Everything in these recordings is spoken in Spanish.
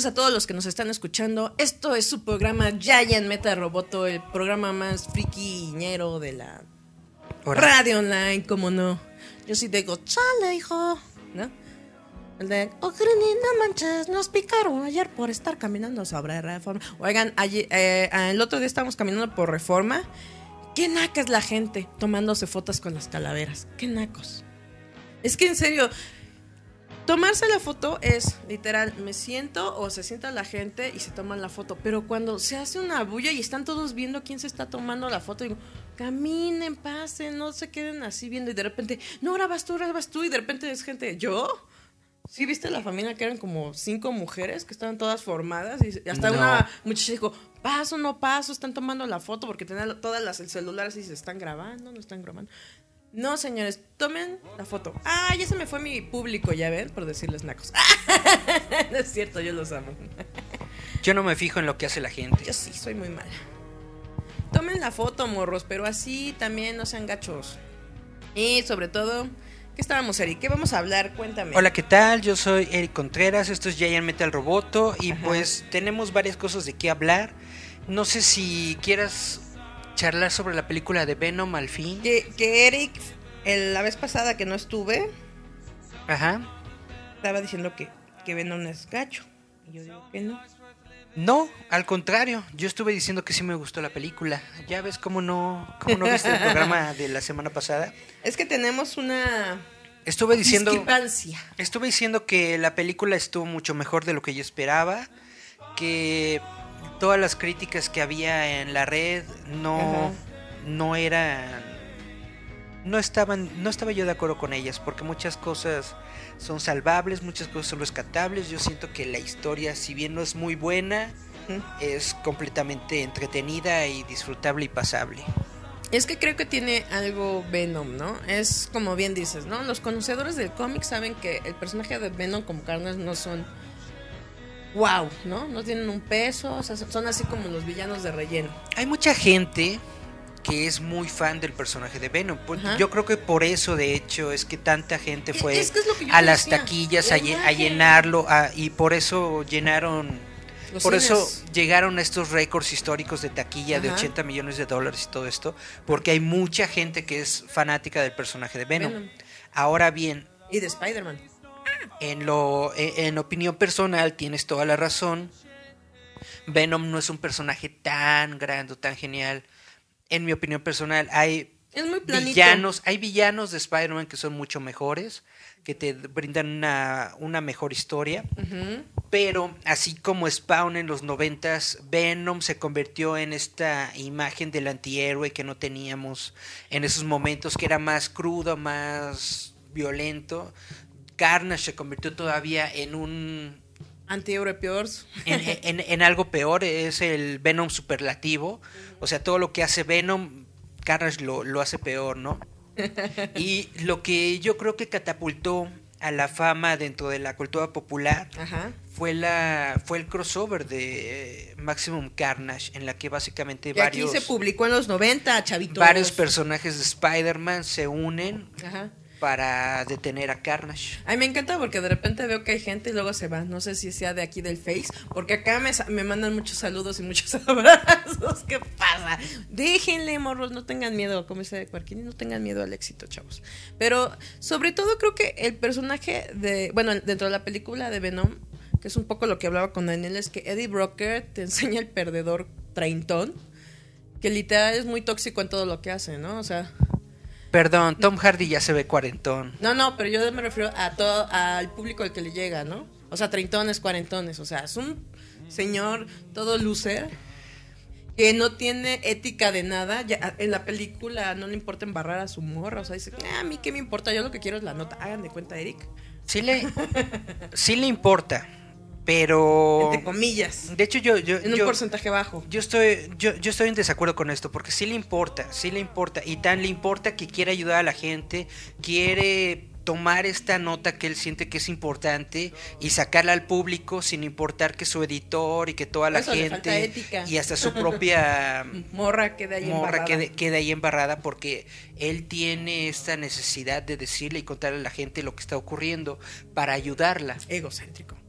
Noches a todos los que nos están escuchando. Esto es su programa Giant Meta Roboto, el programa más friquiñero de la radio online, como no. Yo sí digo, chale, hijo, ¿no? El de, oh, Grini, no manches, nos picaron ayer por estar caminando sobre Reforma. Oigan, ayer, eh, el otro día estábamos caminando por Reforma. Qué naca es la gente tomándose fotos con las calaveras. Qué nacos. Es que en serio, Tomarse la foto es literal, me siento o se sienta la gente y se toman la foto, pero cuando se hace una bulla y están todos viendo quién se está tomando la foto, digo, caminen, pasen, no se queden así viendo y de repente, no grabas tú, grabas tú y de repente es gente, ¿yo? ¿Sí viste la familia que eran como cinco mujeres que estaban todas formadas y hasta No. una muchacha dijo, paso, no paso, están tomando la foto porque tenían todas las el celular así, se están grabando, no están grabando. No, señores, tomen la foto. Ah, ya se me fue mi público, ya ven, por decirles nacos. no es cierto, yo los amo. Yo no me fijo en lo que hace la gente. Yo sí, soy muy mala. Tomen la foto, morros, pero así también no sean gachos. Y sobre todo, ¿qué estábamos, Eric? ¿Qué vamos a hablar? Cuéntame. Hola, ¿qué tal? Yo soy Eric Contreras, esto es Giant Metal Roboto y pues tenemos varias cosas de qué hablar. No sé si quieras charlar sobre la película de Venom al fin. Que, que Eric, el- la vez pasada que no estuve, Ajá. estaba diciendo que, que Venom es gacho. Y yo digo que no. No, al contrario, yo estuve diciendo que sí me gustó la película. Ya ves cómo no, cómo no viste el programa de la semana pasada. Es que tenemos una Estuve diciendo, discrepancia. estuve diciendo que la película estuvo mucho mejor de lo que yo esperaba, que todas las críticas que había en la red no, Ajá. no eran, no estaban, no estaba yo de acuerdo con ellas, porque muchas cosas son salvables, muchas cosas son rescatables. Yo siento que la historia, si bien no es muy buena, es completamente entretenida y disfrutable y pasable. Es que creo que tiene algo Venom, ¿no? Es como bien dices, ¿no? Los conocedores del cómic saben que el personaje de Venom como Carnage no son wow, ¿no? No tienen un peso, o sea, son así como los villanos de relleno. Hay mucha gente que es muy fan del personaje de Venom. Ajá. Yo creo que por eso, de hecho, es que tanta gente fue Es que es a las decía, taquillas la a, llenarlo a- y por eso llenaron, Los por cines. eso llegaron a estos récords históricos de taquilla de Ajá. 80 millones de dólares y todo esto, porque hay mucha gente que es fanática del personaje de Venom. Venom. Ahora bien, Y de Spider-Man. En lo en, en opinión personal tienes toda la razón. Venom no es un personaje tan grande, o tan genial. En mi opinión personal hay Es muy planito. villanos, hay villanos de Spider-Man que son mucho mejores, que te brindan una, una mejor historia. Pero así como Spawn en los noventas, Venom se convirtió en esta imagen del antihéroe que no teníamos en esos momentos, que era más crudo, más violento. Carnage se convirtió todavía en un Anti-Euro Peors. en, en- en algo peor, es el Venom superlativo. O sea, todo lo que hace Venom, Carnage lo, lo hace peor, ¿no? Y lo que yo creo que catapultó a la fama dentro de la cultura popular Ajá. fue la fue el crossover de eh, Maximum Carnage en la que básicamente Que aquí varios se publicó en los 90, chavitos. varios personajes de Spider-Man se unen Ajá. Para detener a Carnage. A mí me encanta porque de repente veo que hay gente y luego se va. No sé si sea de aquí del Face, porque acá me, me mandan muchos saludos y muchos abrazos. ¿Qué pasa? Déjenle, morros, no tengan miedo, como dice Cuarquini, no tengan miedo al éxito, chavos. Pero sobre todo creo que el personaje de, bueno, dentro de la película de Venom, que es un poco lo que hablaba con Daniel, es que Eddie Brocker te enseña el perdedor treintón, que literal es muy tóxico en todo lo que hace, ¿no? O sea... Perdón, Tom Hardy ya se ve cuarentón. No, no, pero yo me refiero a todo, al público al que le llega, ¿no? O sea, treintones, cuarentones, o sea, es un señor todo loser que no tiene ética de nada. Ya, en la película no le importa embarrar a su morra, o sea, dice, "Ah, a mí qué me importa, yo lo que quiero es la nota. Hagan de cuenta, Eric. Sí le, sí le importa, pero... Entre comillas, De hecho, yo, yo, en un porcentaje bajo. yo estoy, yo, yo estoy en desacuerdo con esto, porque sí le importa, sí le importa, y tan le importa que quiere ayudar a la gente, quiere tomar esta nota que él siente que es importante y sacarla al público sin importar que su editor y que toda la Eso gente y hasta su propia Morra queda ahí morra embarrada. quede, quede ahí embarrada porque él tiene esta necesidad de decirle y contarle a la gente lo que está ocurriendo para ayudarla. Egocéntrico.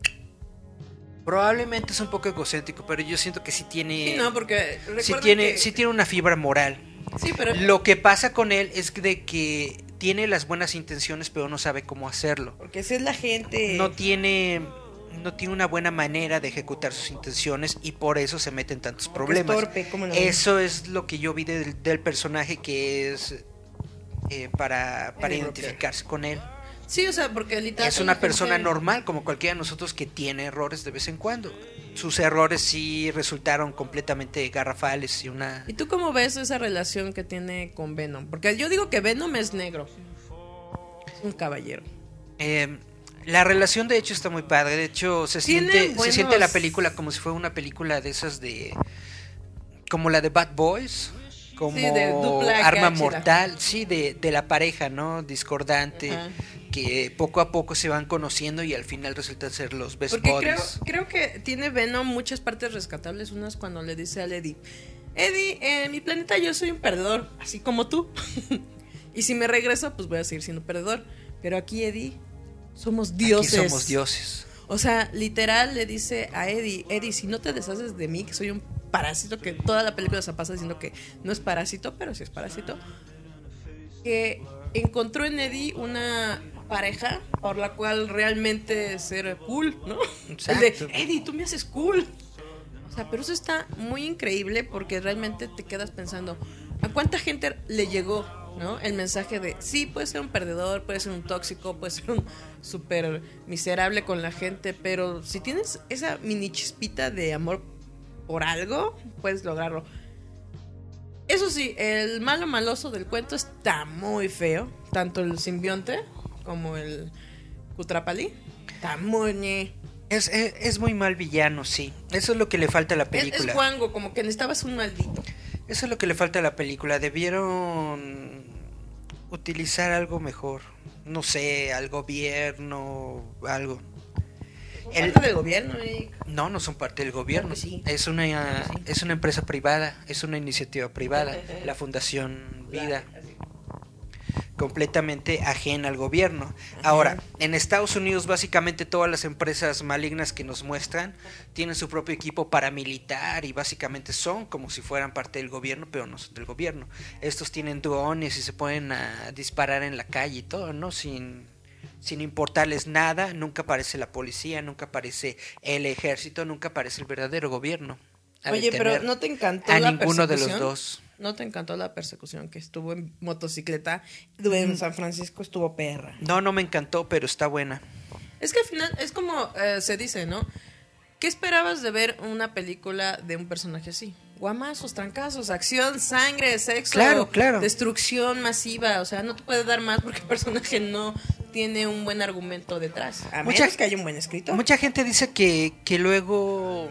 Probablemente es un poco egocéntrico, pero yo siento que sí tiene Sí, no, porque sí recuerden tiene que- sí tiene una fibra moral. Sí, pero... Lo que pasa con él es de que tiene las buenas intenciones, pero no sabe cómo hacerlo. Porque esa es la gente... No tiene no tiene una buena manera de ejecutar sus intenciones y por eso se meten tantos Porque es problemas. torpe, ¿cómo no? Eso es lo que yo vi del, del personaje que es eh, para, para identificarse con él. Sí, o sea, porque literal... Es una persona gente- normal como cualquiera de nosotros que tiene errores de vez en cuando. Sus errores sí resultaron completamente garrafales y una... ¿Y tú cómo ves esa relación que tiene con Venom? Porque yo digo que Venom es negro. Es un caballero. Eh, la relación de hecho está muy padre. De hecho, se siente, se siente la película como si fuera una película de esas de... Como la de Bad Boys. Como Sí, Arma. Mortal. Sí, de, de la pareja, ¿no? Discordante. Que poco a poco se van conociendo y al final resultan ser los best Porque creo, buddies. creo que tiene Venom muchas partes rescatables. Unas cuando le dice al Eddie, Eddie, en mi planeta yo soy un perdedor, así como tú. y si me regreso, pues voy a seguir siendo perdedor. Pero aquí, Eddie, somos dioses. Aquí somos dioses. O sea, literal le dice a Eddie, Eddie, si no te deshaces de mí, que soy un parásito, que toda la película se pasa diciendo que no es parásito, pero sí es parásito, que encontró en Eddie una pareja por la cual realmente ser cool, ¿no? Exacto. El de, Eddie, tú me haces cool. O sea, pero eso está muy increíble porque realmente te quedas pensando, ¿a cuánta gente le llegó, ¿no? El mensaje de, sí, puede ser un perdedor, puede ser un tóxico, puede ser un súper miserable con la gente, pero si tienes esa mini chispita de amor por algo, puedes lograrlo. Eso sí, el malo maloso del cuento está muy feo, tanto el simbionte como el Kutrapali. Está muy... Es, es, es muy mal villano, sí. Eso es lo que le falta a la Es, película. es guango, como que necesitabas un maldito. Eso es lo que le falta a la película. Debieron utilizar algo mejor. No sé, al gobierno, algo. El- Parte del gobierno. No, no son parte del gobierno. Claro sí. Es una es una empresa privada, es una iniciativa privada, la Fundación Vida, completamente ajena al gobierno. Ahora, en Estados Unidos básicamente todas las empresas malignas que nos muestran tienen su propio equipo paramilitar y básicamente son como si fueran parte del gobierno, pero no son del gobierno. Estos tienen drones y se pueden a disparar en la calle y todo, ¿no? Sin sin importarles nada, nunca aparece la policía, nunca aparece el ejército, nunca aparece el verdadero gobierno. Oye, pero ¿no te encantó a la ninguno de los persecución? dos. ¿No te encantó la persecución que estuvo en motocicleta? En San Francisco estuvo perra. No, no me encantó, pero está buena. Es que al final es como eh, se dice, ¿no? ¿Qué esperabas de ver una película de un personaje así? Guamazos, trancazos, acción, sangre, sexo, Claro, claro. destrucción masiva. O sea, no te puede dar más porque el personaje no tiene un buen argumento detrás. A Mucha- menos que haya un buen escritor. Mucha gente dice que, que luego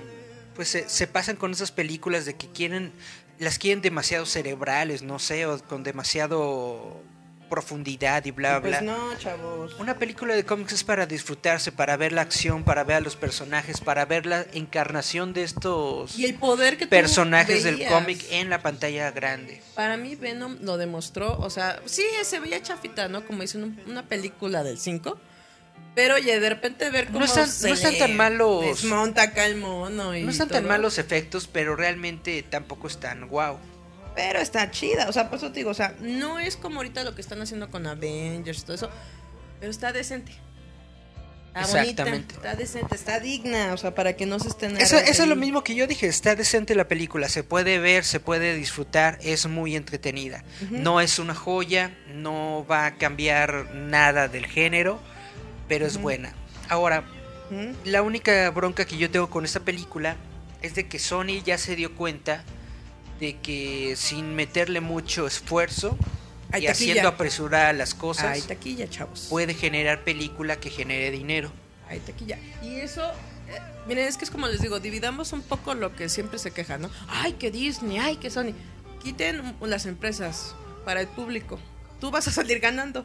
pues se, se pasan con esas películas de que quieren las quieren demasiado cerebrales, no sé, o con demasiado profundidad y bla, bla. Pues no, chavos. Una película de cómics es para disfrutarse, para ver la acción, para ver a los personajes, para ver la encarnación de estos Y el poder que personajes del cómic en la pantalla grande. Para mí Venom lo demostró, o sea, sí, se veía chafita, ¿no? Como dicen, un- una película del 5. Pero oye, de repente ver cómo No están- se no están tan malos. Desmonta acá el mono y No están tan todo. malos efectos, pero realmente tampoco están wow. Pero está chida, o sea, por eso te digo, o sea, no es como ahorita lo que están haciendo con Avengers y todo eso, pero está decente. Está bonita, Exactamente. está decente, está digna, o sea, para que no se estén... Eso, eso es lo mismo que yo dije, está decente la película, se puede ver, se puede disfrutar, es muy entretenida. No es una joya, no va a cambiar nada del género, pero es buena. Ahora, la única bronca que yo tengo con esta película es de que Sony ya se dio cuenta de que sin meterle mucho esfuerzo y taquilla. haciendo apresurar las cosas, Hay taquilla, chavos. puede generar película que genere dinero. Hay taquilla. Y eso, eh, miren, es que es como les digo, dividamos un poco lo que siempre se queja, ¿no? Ay, que Disney, ay, que Sony. Quiten las empresas para el público. Tú vas a salir ganando.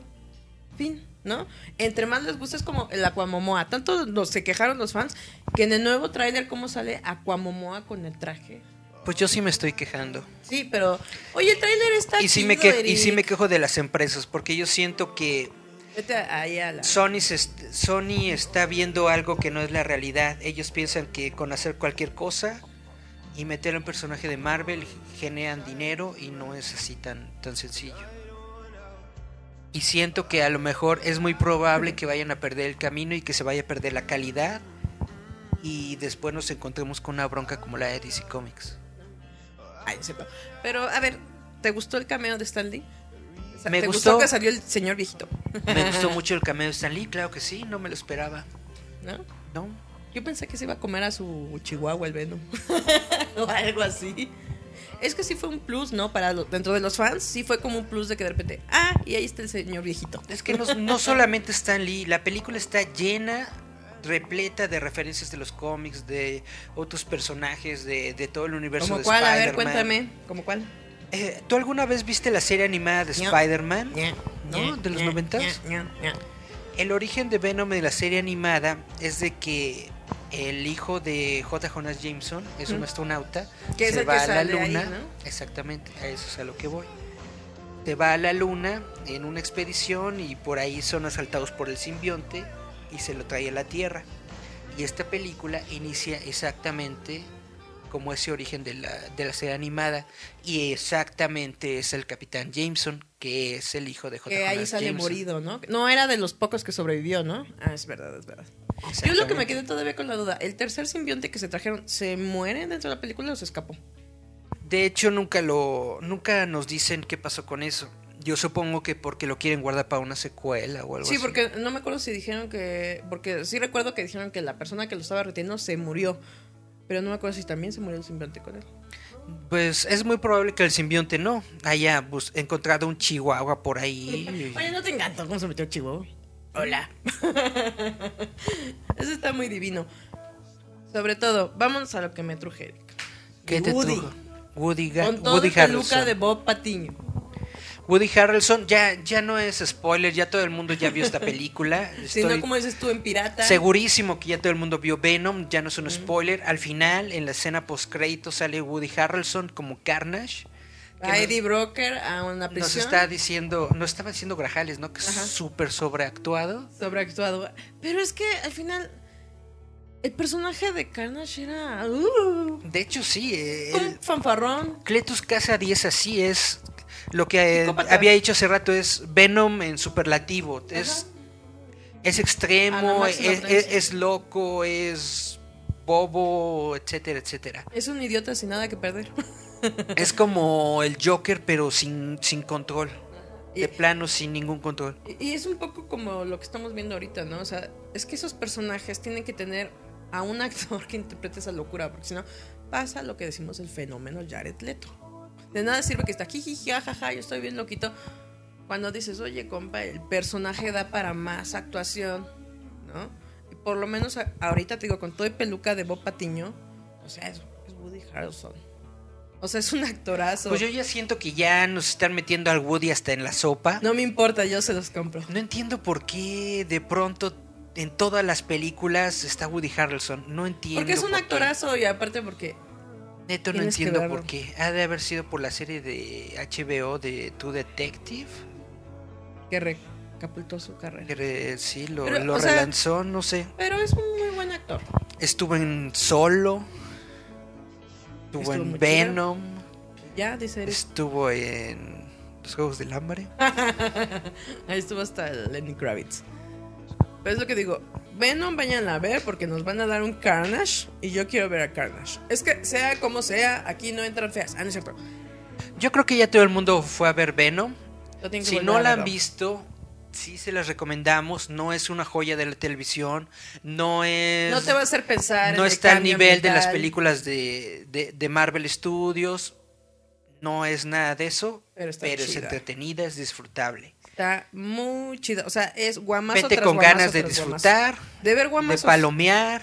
Fin, ¿no? Entre más les gusta es como el Aquamomoa. Tanto los, se quejaron los fans que en el nuevo tráiler, ¿cómo sale Aquamomoa con el traje? Pues yo sí me estoy quejando. Sí, pero, oye, el tráiler está Y sí, me que- y sí me quejo de las empresas, porque yo siento que. Sony, se est- Sony está viendo algo que no es la realidad. Ellos piensan que con hacer cualquier cosa y meter a un personaje de Marvel generan dinero y no es así tan, tan sencillo. Y siento que a lo mejor es muy probable que vayan a perder el camino y que se vaya a perder la calidad y después nos encontremos con una bronca como la de DC Comics. Ay, sepa. Pero, a ver, ¿te gustó el cameo de Stan Lee? O sea, Me ¿Te gustó. gustó que salió el señor viejito? Me gustó mucho el cameo de Stan Lee, claro que sí, no me lo esperaba. ¿No? ¿No? Yo pensé que se iba a comer a su chihuahua el Venom. o algo así. Es que sí fue un plus, ¿no? Para lo- dentro de los fans, sí fue como un plus de que de repente, ah, y ahí está el señor viejito. Es que no, no solamente Stan Lee, la película está llena, repleta de referencias de los cómics, de otros personajes, de, de todo el universo ¿Como de cuál? A ver, Spider-Man. cuéntame. ¿Como cuál? Eh, ¿Tú alguna vez viste la serie animada de No. Spider-Man? ¿No? ¿De los noventas? El origen de Venom de la serie animada es de que el hijo de J. Jonas Jameson es un astronauta, Que es se el va que a la sale ahí, luna, ¿no? exactamente, a eso es a lo que voy. Se va a la luna en una expedición y por ahí son asaltados por el simbionte y se lo trae a la Tierra. Y esta película inicia exactamente como ese origen de la, de la serie animada y exactamente es el Capitán Jameson que es el hijo de J. Que ahí sale Jameson. morido, ¿no? No era de los pocos que sobrevivió, ¿no? Ah, es verdad, es verdad. Yo lo que me quedé todavía con la duda, ¿el tercer simbionte que se trajeron se muere dentro de la película o se escapó? De hecho, nunca lo, nunca nos dicen qué pasó con eso. Yo supongo que porque lo quieren guardar para una secuela o algo Sí, así. porque no me acuerdo si dijeron que. Porque sí recuerdo que dijeron que la persona que lo estaba reteniendo se murió. Pero no me acuerdo si también se murió el simbionte con él. Pues es muy probable que el simbionte no haya encontrado un chihuahua por ahí. Oye, no te encantó cómo se metió Chihuahua. Hola. Eso está muy divino. Sobre todo, vamos a lo que me truje. ¿Qué te Woody. trujo? Woody, Ga- Con todo Woody el peluca de Bob Patiño. Woody Harrelson ya, ya no es spoiler, ya todo el mundo ya vio esta película. Si no, como dices tú en Pirata. segurísimo que ya todo el mundo vio Venom, ya no es un spoiler. Al final, en la escena post crédito sale Woody Harrelson como Carnage. A nos- Eddie Broker a una Nos prisión. está diciendo, nos estaba diciendo Grajales, ¿no? Que es súper sobreactuado. sobreactuado. Pero es que al final. El personaje de Carnage era. uh, De hecho, sí. eh, un el fanfarrón. Cletus Casa 10 así es. Lo que eh, había dicho hace rato es Venom en superlativo. Es, es extremo, es, es- es loco, es bobo, etcétera, etcétera. Es un idiota sin nada que perder. es como el Joker, pero sin, sin control. Y- De plano, sin ningún control. Y es un poco como lo que estamos viendo ahorita, ¿no? O sea, es que esos personajes tienen que tener a un actor que interprete esa locura, porque si no, pasa lo que decimos el fenómeno Jared Leto. De nada sirve que está jiji, jajaja, yo estoy bien loquito. Cuando dices, oye, compa, el personaje da para más actuación, ¿no? Y por lo menos ahorita te digo, con todo el peluca de Bob Patiño, o sea, es, es Woody Harrelson. O sea, es un actorazo. Pues yo ya siento que ya nos están metiendo al Woody hasta en la sopa. No me importa, yo se los compro. No entiendo por qué de pronto en todas las películas está Woody Harrelson. No entiendo. Porque es un actorazo y aparte porque... Neto, no entiendo por qué. Ha de haber sido por la serie de HBO de True Detective. que recapultó su carrera. Que sí, lo, Pero, lo o sea- relanzó, no sé. Pero es un muy buen actor. Estuvo en Solo. Estuvo, Estuvo en Venom. Ya, dice Eric. Estuvo en Los Juegos del Hambre. Ahí estuvo hasta Lenny Kravitz. Pero es lo que digo. Venom, vayan a ver porque nos van a dar un Carnage y yo quiero ver a Carnage. Es que sea como sea, aquí no entran feas. Ah, no es cierto. Yo creo que ya todo el mundo fue a ver Venom. Si no la han visto, sí se las recomendamos. No es una joya de la televisión. No es. No te va a hacer pensar. en no está al nivel de las películas de, de- de Marvel Studios. No es nada de eso. Pero Pero, es entretenida, es disfrutable. Está muy chido. O sea, es guamazo Vete tras con guamazo ganas de tras guamazo. disfrutar, De ver de guamazos. palomear,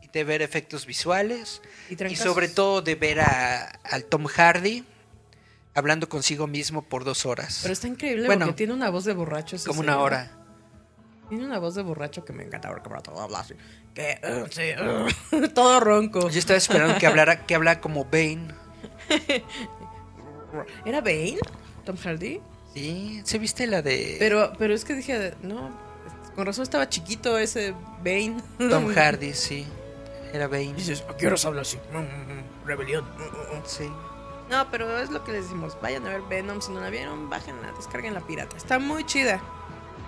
y de ver efectos visuales. Y sobre todo de ver a, al Tom Hardy hablando consigo mismo por dos horas. Pero está increíble Bueno, porque tiene una voz de borracho. ese como una hora. Tiene una voz de borracho que me encanta porque para todo habla así. Que, uh, sí, uh, todo ronco. Yo estaba esperando que hablara, que hablara como Bane. ¿Era Bane? ¿Tom Hardy? Sí, ¿se viste la de Pero, pero es que dije, no, con razón estaba chiquito ese Bane. Tom Hardy? Sí, era Bane. Dices, ¿a qué horas habla así? Mm, mm, mm, Rebelión. Sí. No, pero es lo que les decimos. Vayan a ver Venom. Si no la vieron, bájenla, descarguen la pirata. Está muy chida.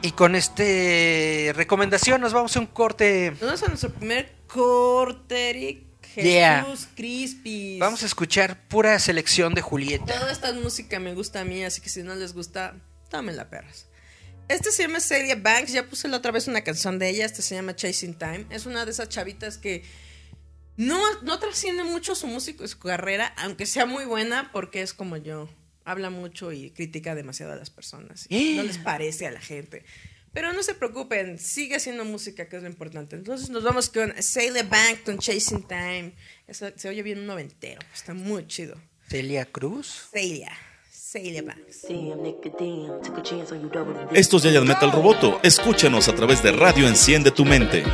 Y con este recomendación nos vamos a un corte. Nos vamos a nuestro primer corte, Eric. Jesús Yeah. Crispy. Vamos a escuchar pura selección de Julieta. Toda esta música me gusta a mí, así que si no les gusta, tómenla, perras. Este se llama Celia Banks, ya puse la otra vez una canción de ella, este se llama Chasing Time. Es una de esas chavitas que no, no trasciende mucho su música, su carrera, aunque sea muy buena, porque es como yo. Habla mucho y critica demasiado a las personas. y No les parece a la gente. Pero no se preocupen, sigue haciendo música, que es lo importante. Entonces nos vamos con Celia Banks con Chasing Time. Eso, se oye bien un noventero, está muy chido. Celia Cruz. Celia. Esto es Giant Metal Roboto. Escúchanos a través de Radio Enciende tu Mente.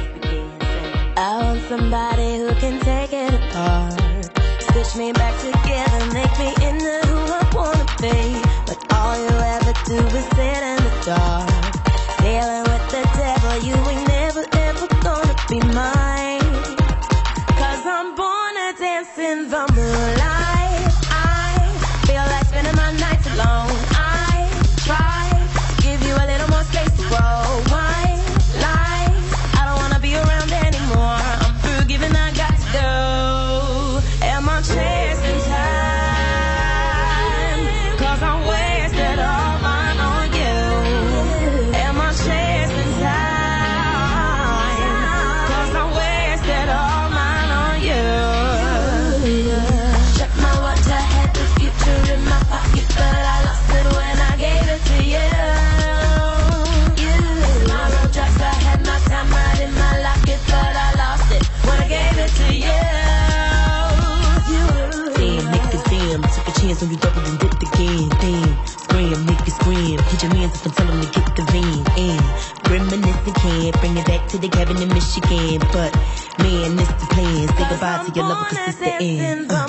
On you, double and dipped again. Damn, scream, nigga, scream. Hit your mans up and tell them to get the van. And reminiscing can't bring it back to the cabin in Michigan. But man, this the plan. Say goodbye to your lover, cause this the end. Uh.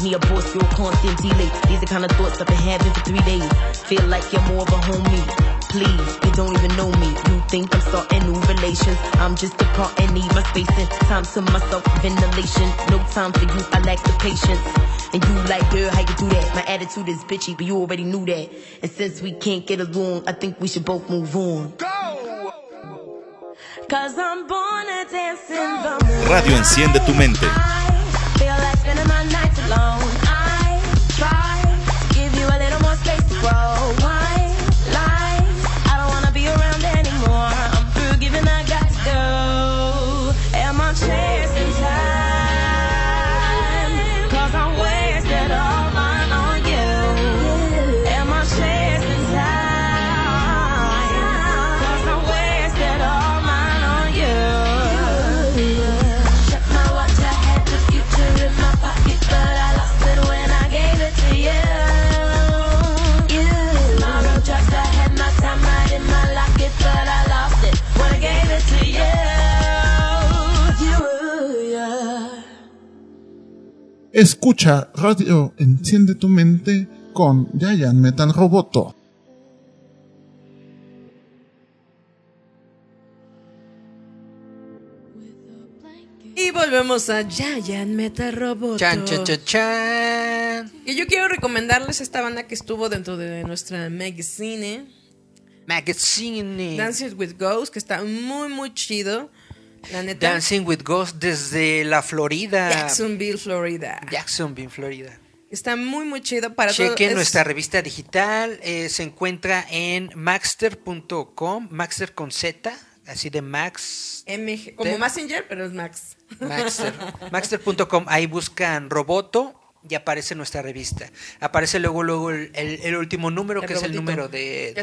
Relay. Need me a boss, real constant delay. These are kind of thoughts I've been having for three days. Feel like you're more of a homie. Please, you don't even know me. You think I'm starting new relations. I'm just a part and need my space and time to myself ventilation. No time for you, I lack the patience. And you like, girl, how you do that? My attitude is bitchy, but you already knew that. And since we can't get along, I think we should both move on. Cause I'm born to dance in the moonlight. Radio Enciende tu mente. Escucha Radio Enciende tu mente con Giant Metal Roboto. Y volvemos a Giant Metal Robot. Chan, chan, chan, chan. Y yo quiero recomendarles esta banda que estuvo dentro de nuestra magazine, Magazine. Dancing with Ghosts, que está muy, muy chido. La neta. Dancing with Ghosts desde la Florida. Jacksonville, Florida. Jacksonville, Florida. Está muy, muy chido para. Chequen es- nuestra revista digital. eh, se encuentra en maxter.com. Maxter con Z. Así de Max. MG, como Messenger, pero es Max. Maxter. Maxter.com. Ahí buscan Roboto y aparece nuestra revista. Aparece luego luego el, el- el último número, El que es el número de,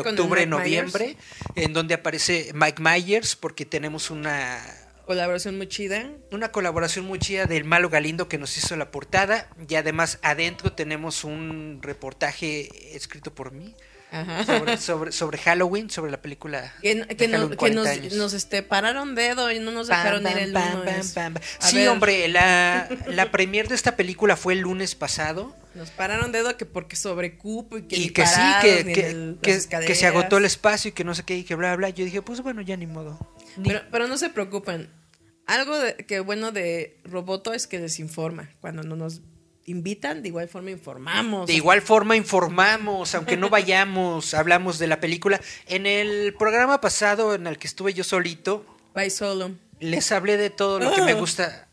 octubre, noviembre, en donde aparece Mike Myers, porque tenemos una, Colaboración muy chida. una colaboración muy chida del Malo Galindo que nos hizo la portada. Y además adentro tenemos un reportaje escrito por mí. Sobre, sobre, sobre Halloween, sobre la película. Que, que, no- que 40 nos, este, pararon dedo y no nos dejaron pam, ir el pam, Sí, ver, hombre, la, la premier de esta película fue el lunes pasado. Nos pararon dedo que porque sobre cupo y que y que sí, que, que, el- que- se agotó el espacio y que no sé qué y que bla, bla. Yo dije, pues bueno, ya ni modo. Ni- Pero, pero no se preocupen. Algo de- que bueno de Roboto es que les informa. Cuando no nos invitan, de igual forma informamos. de igual forma informamos, aunque no vayamos, hablamos de la película. En el programa pasado en el que estuve yo solito, Bye solo. les hablé de todo lo que me gusta,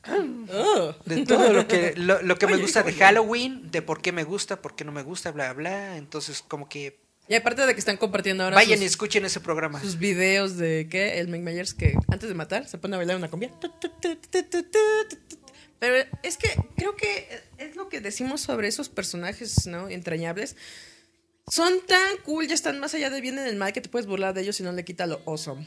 Oh. de todo lo que, lo, lo que me Oye, gusta de. Halloween, de por qué me gusta, por qué no me gusta, bla, bla. Entonces, como que Y aparte de que están compartiendo ahora vayan y escuchen ese programa. sus videos de que el Mike Myers que antes de matar se pone a bailar una cumbia. Pero es que creo que es lo que decimos sobre esos personajes, ¿no? Entrañables. Son tan cool, ya están más allá del bien y del mal que te puedes burlar de ellos y no le quita lo awesome.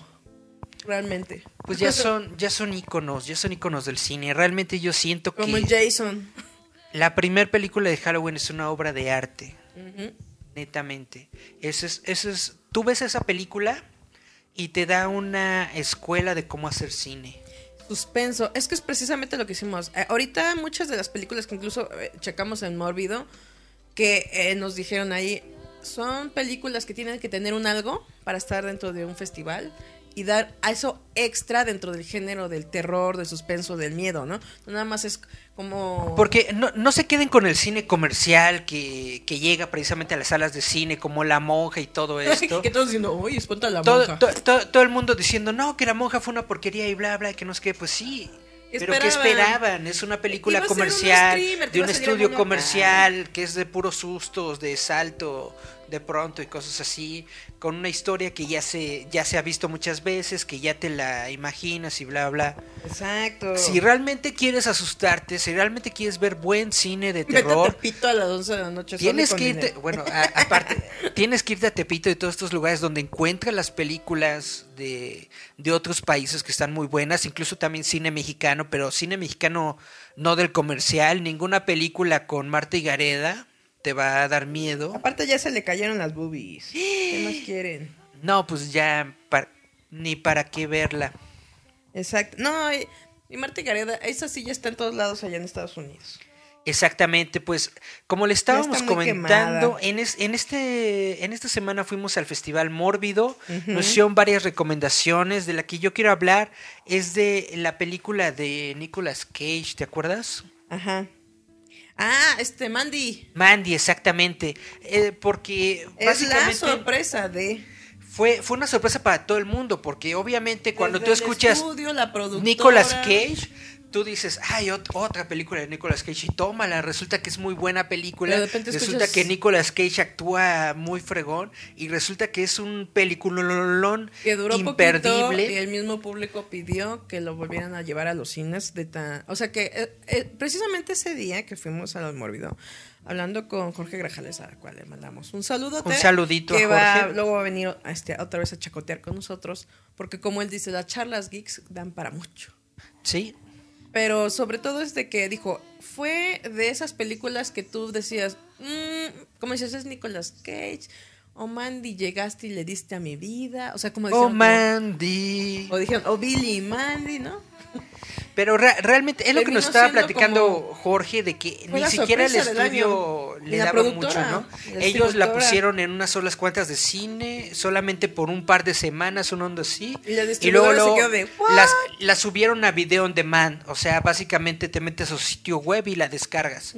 Realmente. Pues ya son, ya son íconos, ya son íconos del cine. Realmente yo siento Como el que Jason. la primer película de Halloween es una obra de arte. Netamente. Eso es, eso es, tú ves esa película y te da una escuela de cómo hacer cine. Suspenso. Es que es precisamente lo que hicimos. Eh, ahorita muchas de las películas que incluso eh, checamos en Mórbido, que eh, nos dijeron ahí, son películas que tienen que tener un algo para estar dentro de un festival y dar a eso extra dentro del género del terror, del suspenso, del miedo, ¿no? Nada más es como... Porque no, no se queden con el cine comercial que, que llega precisamente a las salas de cine, como La Monja y todo esto. que todos diciendo, uy, espanta la todo, monja. to- to- todo el mundo diciendo, no, que La Monja fue una porquería y bla, bla, y que no sé qué. Pues sí. Pero ¿qué Esperaban. Es una película un comercial, streamer, de un estudio comercial, que es de puros sustos, de salto de pronto y cosas así, con una historia que ya se, ya se ha visto muchas veces, que ya te la imaginas y bla, bla. Exacto. Si realmente quieres asustarte, si realmente quieres ver buen cine de Vete a terror, Tepito a las 11 de la noche. Tienes que irte, bueno, a- aparte, tienes que irte a Tepito y todos estos lugares donde encuentras las películas de, de otros países que están muy buenas, incluso también cine mexicano, pero cine mexicano no del comercial, ninguna película con Marta y Gareda te va a dar miedo. Aparte ya se le cayeron las boobies. ¿Qué más quieren? No, pues ya ni para qué verla. Exacto. No, y, y Marta Gareda, esa sí ya está en todos lados allá en Estados Unidos. Exactamente, pues como le estábamos comentando, en, es- en, este, en esta semana fuimos al Festival Mórbido, nos hicieron varias recomendaciones, de la que yo quiero hablar es de la película de Nicolas Cage, ¿te acuerdas? Ajá. Ah, este Mandy. Mandy, exactamente, eh, porque Es la sorpresa de. fue, fue una sorpresa para todo el mundo, porque obviamente cuando Desde tú el escuchas estudio, la Nicolas Cage, tú dices, ay, ot- otra película de Nicolas Cage, y tómala, resulta que es muy buena película, de repente resulta escuchas- que Nicolas Cage actúa muy fregón, y resulta que es un peliculón Que duró imperdible. poquito y el mismo público pidió que lo volvieran a llevar a los cines de tan... O sea que eh, eh, precisamente ese día que fuimos al Mórbido, hablando con Jorge Grajales, al cual le mandamos un saludo. Un saludito que a va- Jorge. luego va a venir a este, otra vez a chacotear con nosotros, porque como él dice, las charlas geeks dan para mucho. Sí, Pero sobre todo es de que dijo, fue de esas películas que tú decías, mm, como dices, es Nicolas Cage, o Mandy, llegaste y le diste a mi vida, o sea, como oh dijeron, Mandy. o dijeron, o Billy y Mandy, ¿no? Pero re- realmente es lo que nos estaba platicando Jorge de que ni siquiera el estudio le Y la daba mucho, ¿no? la Ellos la pusieron en unas solas cuantas de cine, solamente por un par de semanas, un onda así. Y la luego, se luego quedó de, las, las subieron a video on demand, o sea, básicamente te metes a su sitio web y la descargas.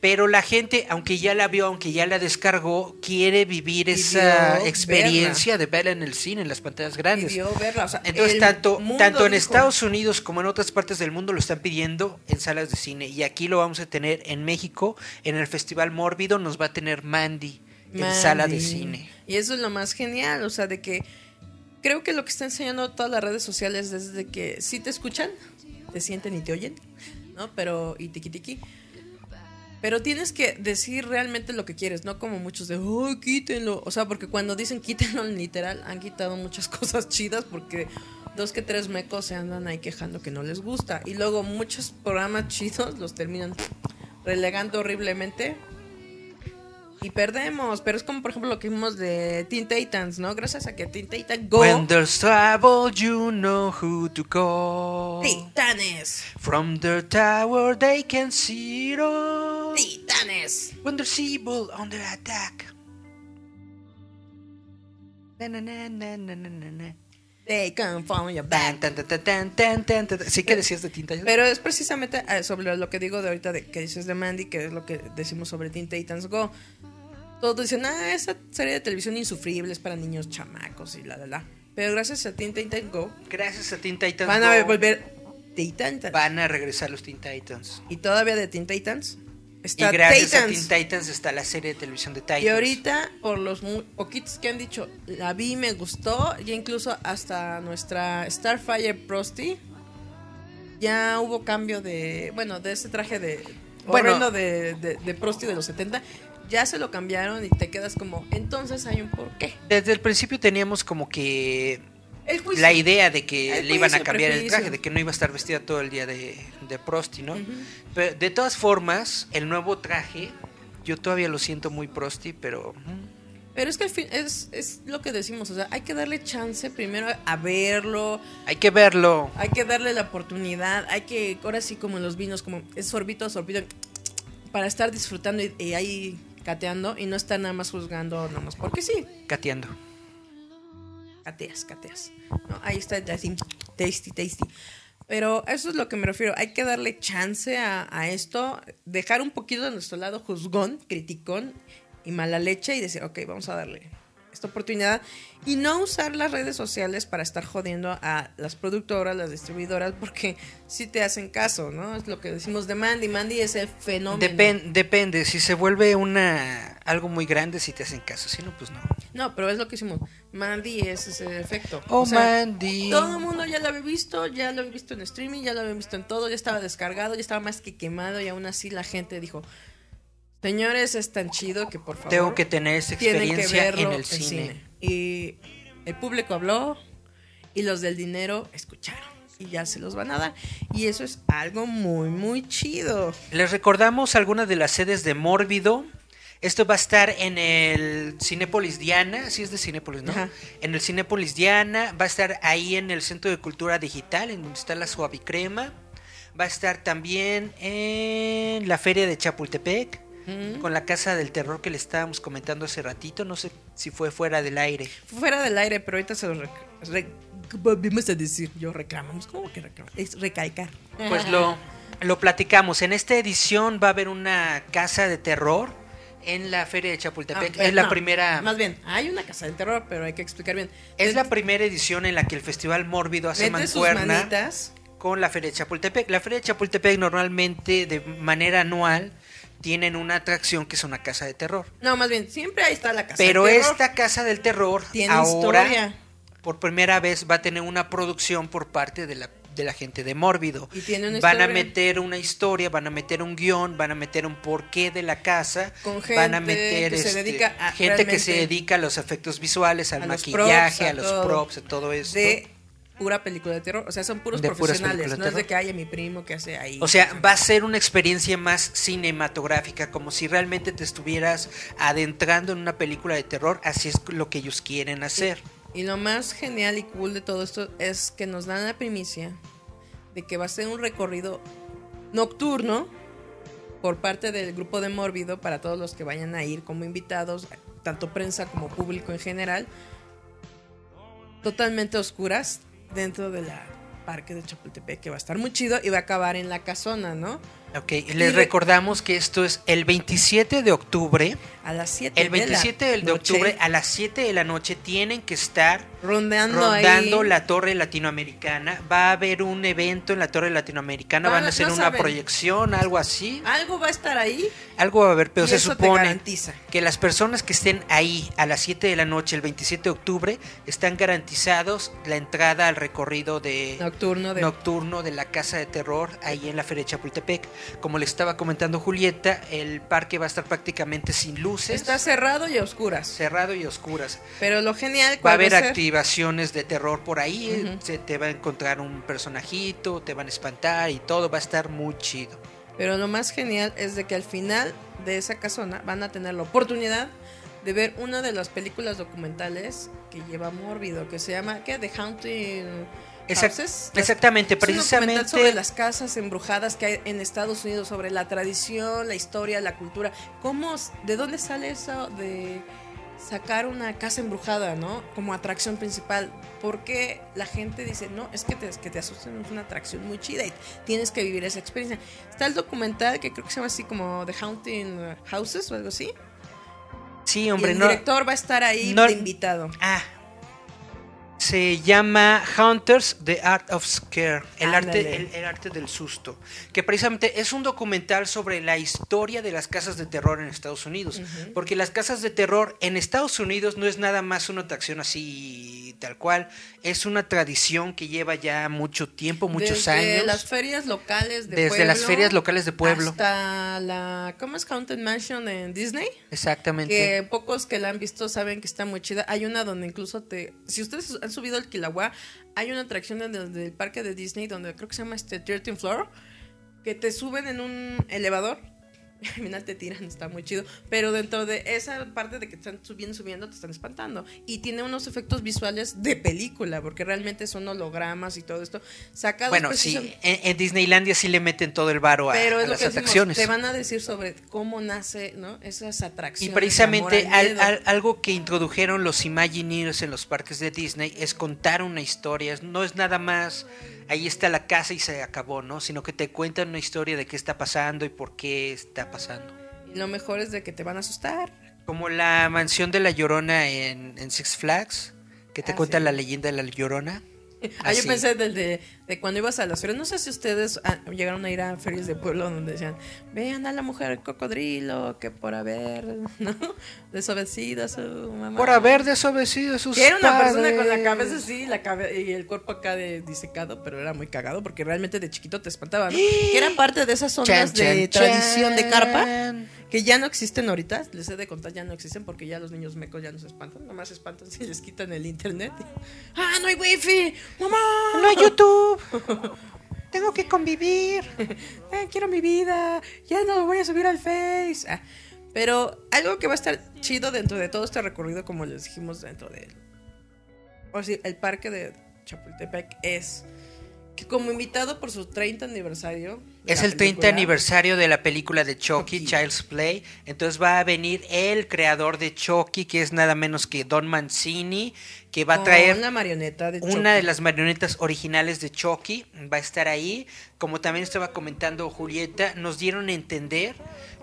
Pero la gente, aunque ya la vio, aunque ya la descargó, quiere vivir esa experiencia de verla en el cine, en las pantallas grandes. Pidió verla, o sea, Entonces, tanto, tanto en dijo, Estados Unidos como en otras partes del mundo lo están pidiendo en salas de cine. Y aquí lo vamos a tener en México, en el Festival Mórbido, nos va a tener Mandy, en sala de cine. Y eso es lo más genial, o sea, de que creo que lo que está enseñando todas las redes sociales es de que sí te escuchan, te sienten y te oyen, ¿no? Pero, y tiki tiki. Pero tienes que decir realmente lo que quieres, no como muchos de, oh, quítenlo. O sea, porque cuando dicen quítenlo, literal, han quitado muchas cosas chidas porque dos que tres mecos se andan ahí quejando que no les gusta. Y luego muchos programas chidos los terminan relegando horriblemente. Y perdemos, pero es como por ejemplo lo que vimos de Teen Titans, ¿no? Gracias a que Teen Titans Go When there's trouble, you know who to call. Titanes, From the tower, they can see it all. Titanes. When there's evil under attack. Na, na, na, They come from your back. Sí que decías de tinta. Pero es precisamente eh, sobre lo que digo de ahorita de, que dices de Mandy, que es lo que decimos sobre Teen Titans Go. Todos dicen, ah, esa serie de televisión insufrible es para niños chamacos y la, la, la. Pero gracias a Teen Titans Go Gracias a Teen Titans van a Go, volver Teen Titans. van a regresar los Teen Titans. Y todavía de Teen Titans Y está gracias Titans. a Teen Titans está la serie de televisión de Titans. Y ahorita, por los poquitos que han dicho, la vi, me gustó, ya incluso hasta nuestra Starfire Prosty, ya hubo cambio de, bueno, de ese traje de, Bueno. de, de, de Prosty de los 70, ya se lo cambiaron y te quedas como, entonces hay un porqué. Desde el principio teníamos como que. La idea de que El le iban a cambiar el traje, de que no iba a estar vestida todo el día de, de Prosty, ¿no? Pero de todas formas, el nuevo traje, yo todavía lo siento muy Prosty, pero... Pero es que al fin, es, es lo que decimos, o sea, hay que darle chance primero a verlo, Hay que verlo. Hay que darle la oportunidad, hay que, ahora sí como en los vinos, como es sorbito a sorbito, para estar disfrutando y, y ahí cateando y no estar nada más juzgando nada más porque sí, Cateando. Cateas, cateas. ¿no? Ahí está así, tasty, tasty. Pero eso es lo que me refiero, hay que darle chance a, esto, dejar un poquito de nuestro lado juzgón, criticón y mala leche y decir, ok, vamos a darle esta oportunidad y no usar las redes sociales para estar jodiendo a las productoras, las distribuidoras, porque sí te hacen caso, ¿no? Es lo que decimos de Mandy. Mandy es el fenómeno. Depen- depende, si se vuelve una algo muy grande, si te hacen caso, si no, pues no. No, pero es lo que hicimos. Mandy es ese efecto. Oh, O sea, Mandy. Todo el mundo ya lo había visto, ya lo había visto en streaming, ya lo había visto en todo, ya estaba descargado, ya estaba más que quemado y aún así la gente dijo, señores, es tan chido que por favor Tengo que tener esa experiencia en el cine. Y el público habló y los del dinero escucharon y ya se los van a dar. Y eso es algo muy, muy chido. Les recordamos algunas de las sedes de Mórbido. Esto va a estar en el Cinépolis Diana, sí es de Cinépolis, ¿no? Ajá. En el Cinépolis Diana, va a estar ahí en el Centro de Cultura Digital, en donde está la Suavicrema. Va a estar también en la feria de Chapultepec. Con la casa del terror que le estábamos comentando hace ratito. No sé si fue fuera del aire. Fuera del aire, pero ahorita se lo volvimos a decir. Yo reclamamos. ¿Cómo que reclamamos? Es recalcar. Pues lo, lo platicamos. En esta edición va a haber una casa de terror en la feria de Chapultepec. Ah, es la no, primera. Más bien, hay una casa del terror, pero hay que explicar bien. Es la primera edición en la que el Festival Mórbido hace sus mancuerna con la Feria de Chapultepec. La Feria de Chapultepec normalmente de manera anual tienen una atracción que es una casa de terror. No, más bien, siempre ahí está la casa Pero del terror. esta casa del terror Tiene ahora historia. por primera vez va a tener una producción por parte de la de la gente de Mórbido. Y tiene una van a meter una historia, van a meter un guion, van a meter un porqué de la casa, Con van a gente meter que se este, dedica a gente que se dedica a los efectos visuales, al a los maquillaje, props, a a los todo. props, a todo esto. de pura película de terror. O sea, son puros De profesionales. No es de que haya mi primo que hace ahí. O sea, va a ser una experiencia más cinematográfica, como si realmente te estuvieras adentrando en una película de terror, así es lo que ellos quieren hacer. Y lo más genial y cool de todo esto es que nos dan la primicia de que va a ser un recorrido nocturno por parte del grupo de Mórbido para todos los que vayan a ir como invitados, tanto prensa como público en general, totalmente oscuras dentro de la parque de Chapultepec, que va a estar muy chido y va a acabar en la casona, ¿no? Ok, les re- recordamos que esto es el 27 de octubre. A las 7 El 27 de, octubre a las 7 de la noche tienen que estar rondeando, rondando la torre latinoamericana. Va a haber un evento en la torre latinoamericana, Van van a- hacer no una saben. proyección, algo así. Algo va a estar ahí. Algo va a haber, pero Y se eso supone que las personas que estén ahí a las 7 de la noche el 27 de octubre están garantizados la entrada al recorrido de Nocturno de nocturno de la Casa de Terror ahí en la Feria de Chapultepec. Como le estaba comentando Julieta, el parque va a estar prácticamente sin luces, Está cerrado y a oscuras. cerrado y a oscuras. Pero lo genial Va a ¿cuál haber ser? activaciones de terror por ahí, se te va a encontrar un personajito, te van a espantar y todo va a estar muy chido. Pero lo más genial es de que al final de esa casona van a tener la oportunidad de ver una de las películas documentales que lleva Mórbido, que se llama ¿qué? The Haunting Exact- Houses. exactamente, Es un precisamente sobre las casas embrujadas que hay en Estados Unidos, sobre la tradición, la historia, la cultura. ¿Cómo, de dónde sale eso de sacar una casa embrujada, ¿no? Como atracción principal. Porque la gente dice, no, es que te, que te asusten, es una atracción muy chida y tienes que vivir esa experiencia. Está el documental que creo que se llama así como The Haunting Houses o algo así. Sí, y hombre, el no. director va a estar ahí no- de invitado. Ah. Se llama Hunters, The Art of Scare, el arte, el, el arte del susto, que precisamente es un documental sobre la historia de las casas de terror en Estados Unidos, porque las casas de terror en Estados Unidos no es nada más una atracción así tal cual, es una tradición que lleva ya mucho tiempo, muchos Desde años. las ferias locales de Desde las pueblo ferias locales de pueblo. Hasta la. ¿Cómo es Haunted Mansion en Disney? Exactamente. Que pocos que la han visto saben que está muy chida. Hay una donde incluso te. Si ustedes subido al Kilauea, hay una atracción en el parque de Disney donde creo que se llama este 13 Floor. Que te suben en un elevador. Al final te tiran, está muy chido. Pero dentro de esa parte de que están subiendo, subiendo, te están espantando. Y tiene unos efectos visuales de película, porque realmente son hologramas y todo esto. Sacados Bueno, sí, en, en Disneylandia sí le meten todo el varo a, pero a es lo las que decimos, atracciones. te van a decir sobre cómo nace, ¿no? Esas atracciones. Y precisamente al al- algo que introdujeron los Imagineers en los parques de Disney es contar una historia. No es nada más, ahí está la casa y se acabó, ¿no? Sino que te cuentan una historia de qué está pasando y por qué está pasando. Y lo mejor es de que te van a asustar. Como la mansión de la Llorona en, en Six Flags, que te Ah, cuenta sí. la leyenda de la Llorona. Ah, yo pensé del de, de cuando ibas a las ferias. No sé si ustedes ah, llegaron a ir a ferias de pueblo donde decían, vean a la mujer cocodrilo que por haber, ¿no? Desobedecido a su mamá. Por haber desobedecido a sus Que era una persona con la cabeza así la cabe- y el cuerpo acá de disecado, pero era muy cagado porque realmente de chiquito te espantaba, ¿no? Que era parte de esas ondas Chan, de chan, tradición de carpa. Que ya no existen ahorita. Les he de contar, ya no existen porque ya los niños mecos ya no se espantan. Nomás se espantan si les quitan el internet. ¡Ah, no hay wifi! ¡Mamá! No hay YouTube. Tengo que convivir. Eh, quiero mi vida, ya no lo voy a subir al Face. Ah, pero algo que va a estar chido dentro de todo este recorrido, como les dijimos dentro del o sí, el parque de Chapultepec, es como invitado por su 30 aniversario. Es el 30 película, aniversario de la película de Chucky, Chucky. Child's Play. Entonces va a venir el creador de Chucky, que es nada menos que Don Mancini, que va a traer una marioneta de una de las marionetas originales de Chucky. Va a estar ahí. Como también estaba comentando Julieta, nos dieron a entender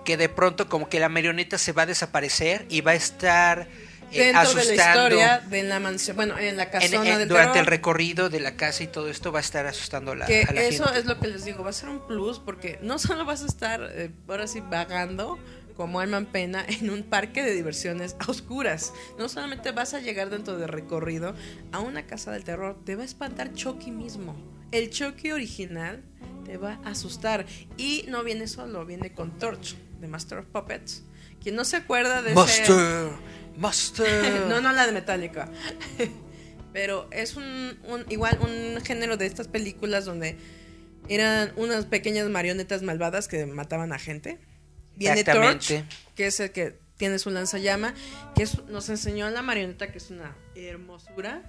que de pronto como que la marioneta se va a desaparecer y va a estar dentro asustando. de la historia de la mansión, bueno, en la casona en- del durante terror, el recorrido de la casa y todo esto va a estar asustando a la, que a la eso gente. es lo que les digo, va a ser un plus porque no solo vas a estar eh, ahora sí vagando como alma en pena en un parque de diversiones a oscuras. No solamente vas a llegar dentro del recorrido a una casa del terror, te va a espantar Chucky mismo. El Chucky original te va a asustar y no viene solo, viene con Torch de Master of Puppets. Quien no se acuerda de ese Master, no, no la de Metallica. Pero es un, un- igual un género de estas películas donde eran unas pequeñas marionetas malvadas que mataban a gente. Viene Torch, que es el que tiene su lanzallama, que es- nos enseñó la marioneta que es una hermosura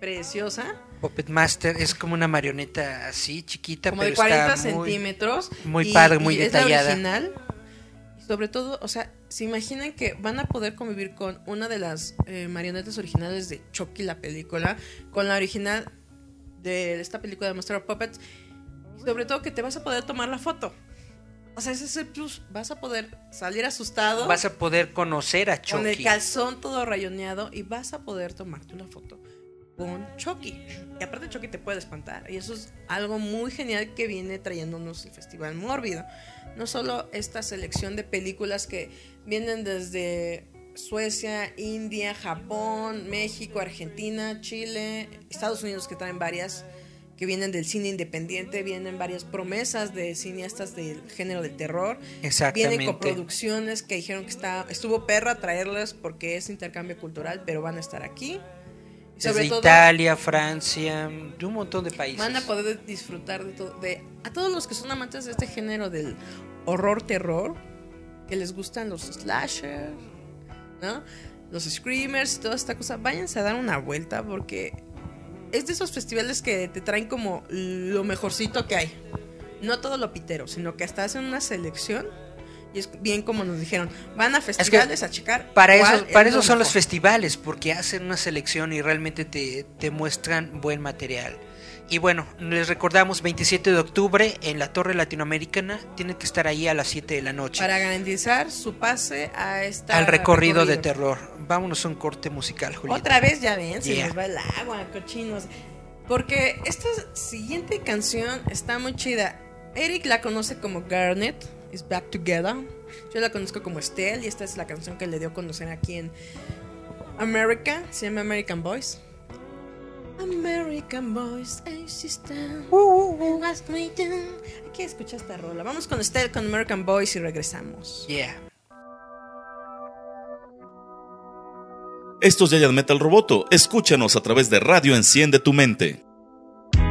preciosa, Puppet Master es como una marioneta así chiquita, como pero de 40 está muy, centímetros. muy padre, muy es la detallada. original. Sobre todo, o sea, se imaginan que van a poder convivir con una de las eh, marionetas originales de Chucky, la película, con la original de esta película de Master of Puppets. Y sobre todo que te vas a poder tomar la foto. O sea, ese es el plus. Vas a poder salir asustado. Vas a poder conocer a con el Chucky. calzón todo rayoneado y vas a poder tomarte una foto con Chucky. Y aparte Chucky te puede espantar. Y eso es algo muy genial que viene trayéndonos el Festival Mórbido. No solo esta selección de películas que vienen desde Suecia, India, Japón, México, Argentina, Chile, Estados Unidos que traen varias que vienen del cine independiente, vienen varias promesas de cineastas del género del terror. Exactamente. Vienen coproducciones que dijeron que está, estuvo perra traerlas porque es intercambio cultural, pero van a estar aquí. Desde sobre todo, Italia, Francia, de un montón de países. van a poder disfrutar de todo. De, a todos los que son amantes de este género del horror-terror, que les gustan los slasher, ¿no? Los screamers y toda esta cosa, váyanse a dar una vuelta porque es de esos festivales que te traen como lo mejorcito que hay. No todo lo pitero, sino que hasta hacen una selección. Y es bien como nos dijeron, van a festivales a checar. Para eso, es para lo eso son los festivales, porque hacen una selección y realmente te, te muestran buen material. Y bueno, les recordamos 27 de octubre en la Torre Latinoamericana, tienen que estar ahí a las 7 de la noche. Para garantizar su pase a esta al recorrido, de terror. Vámonos a un corte musical, Julieta. Otra vez ya ven, se Yeah. nos va el agua, cochinos. Porque esta siguiente canción está muy chida. Eric la conoce como Garnet, is Back Together. Yo la conozco como Estelle y esta es la canción que le dio a conocer aquí en America. Se llama American Boys. American Boys, hey sister. ask me down. Hay que escuchar esta rola. Vamos con Estelle con American Boys y regresamos. Yeah. Esto es Giant Metal Roboto. Escúchanos a través de Radio Enciende tu Mente.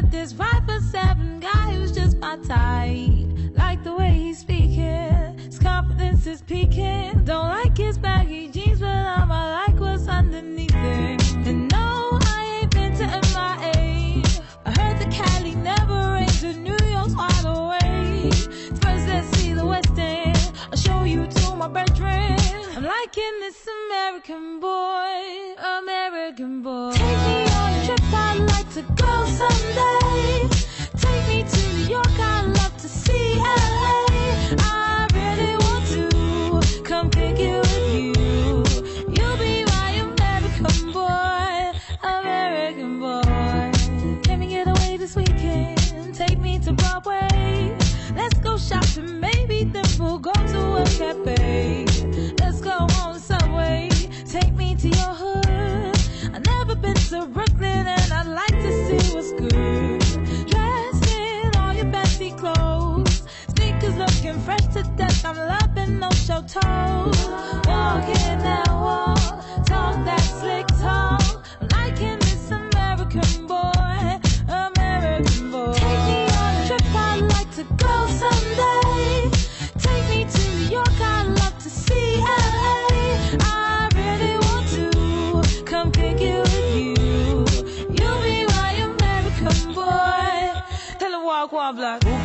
Met this five for seven guy who's just my type. Like the way he's speaking, his confidence is peaking. Don't like his baggy jeans, but I'm I like what's underneath it. And no, I ain't been to MIA. I heard the Cali never rains, and New York's wide awake. First, let's see the West End. I'll show you to my bedroom. I'm liking this American boy, American boy. Trip, I'd like to go someday. Take me to New York, I'd love to see LA.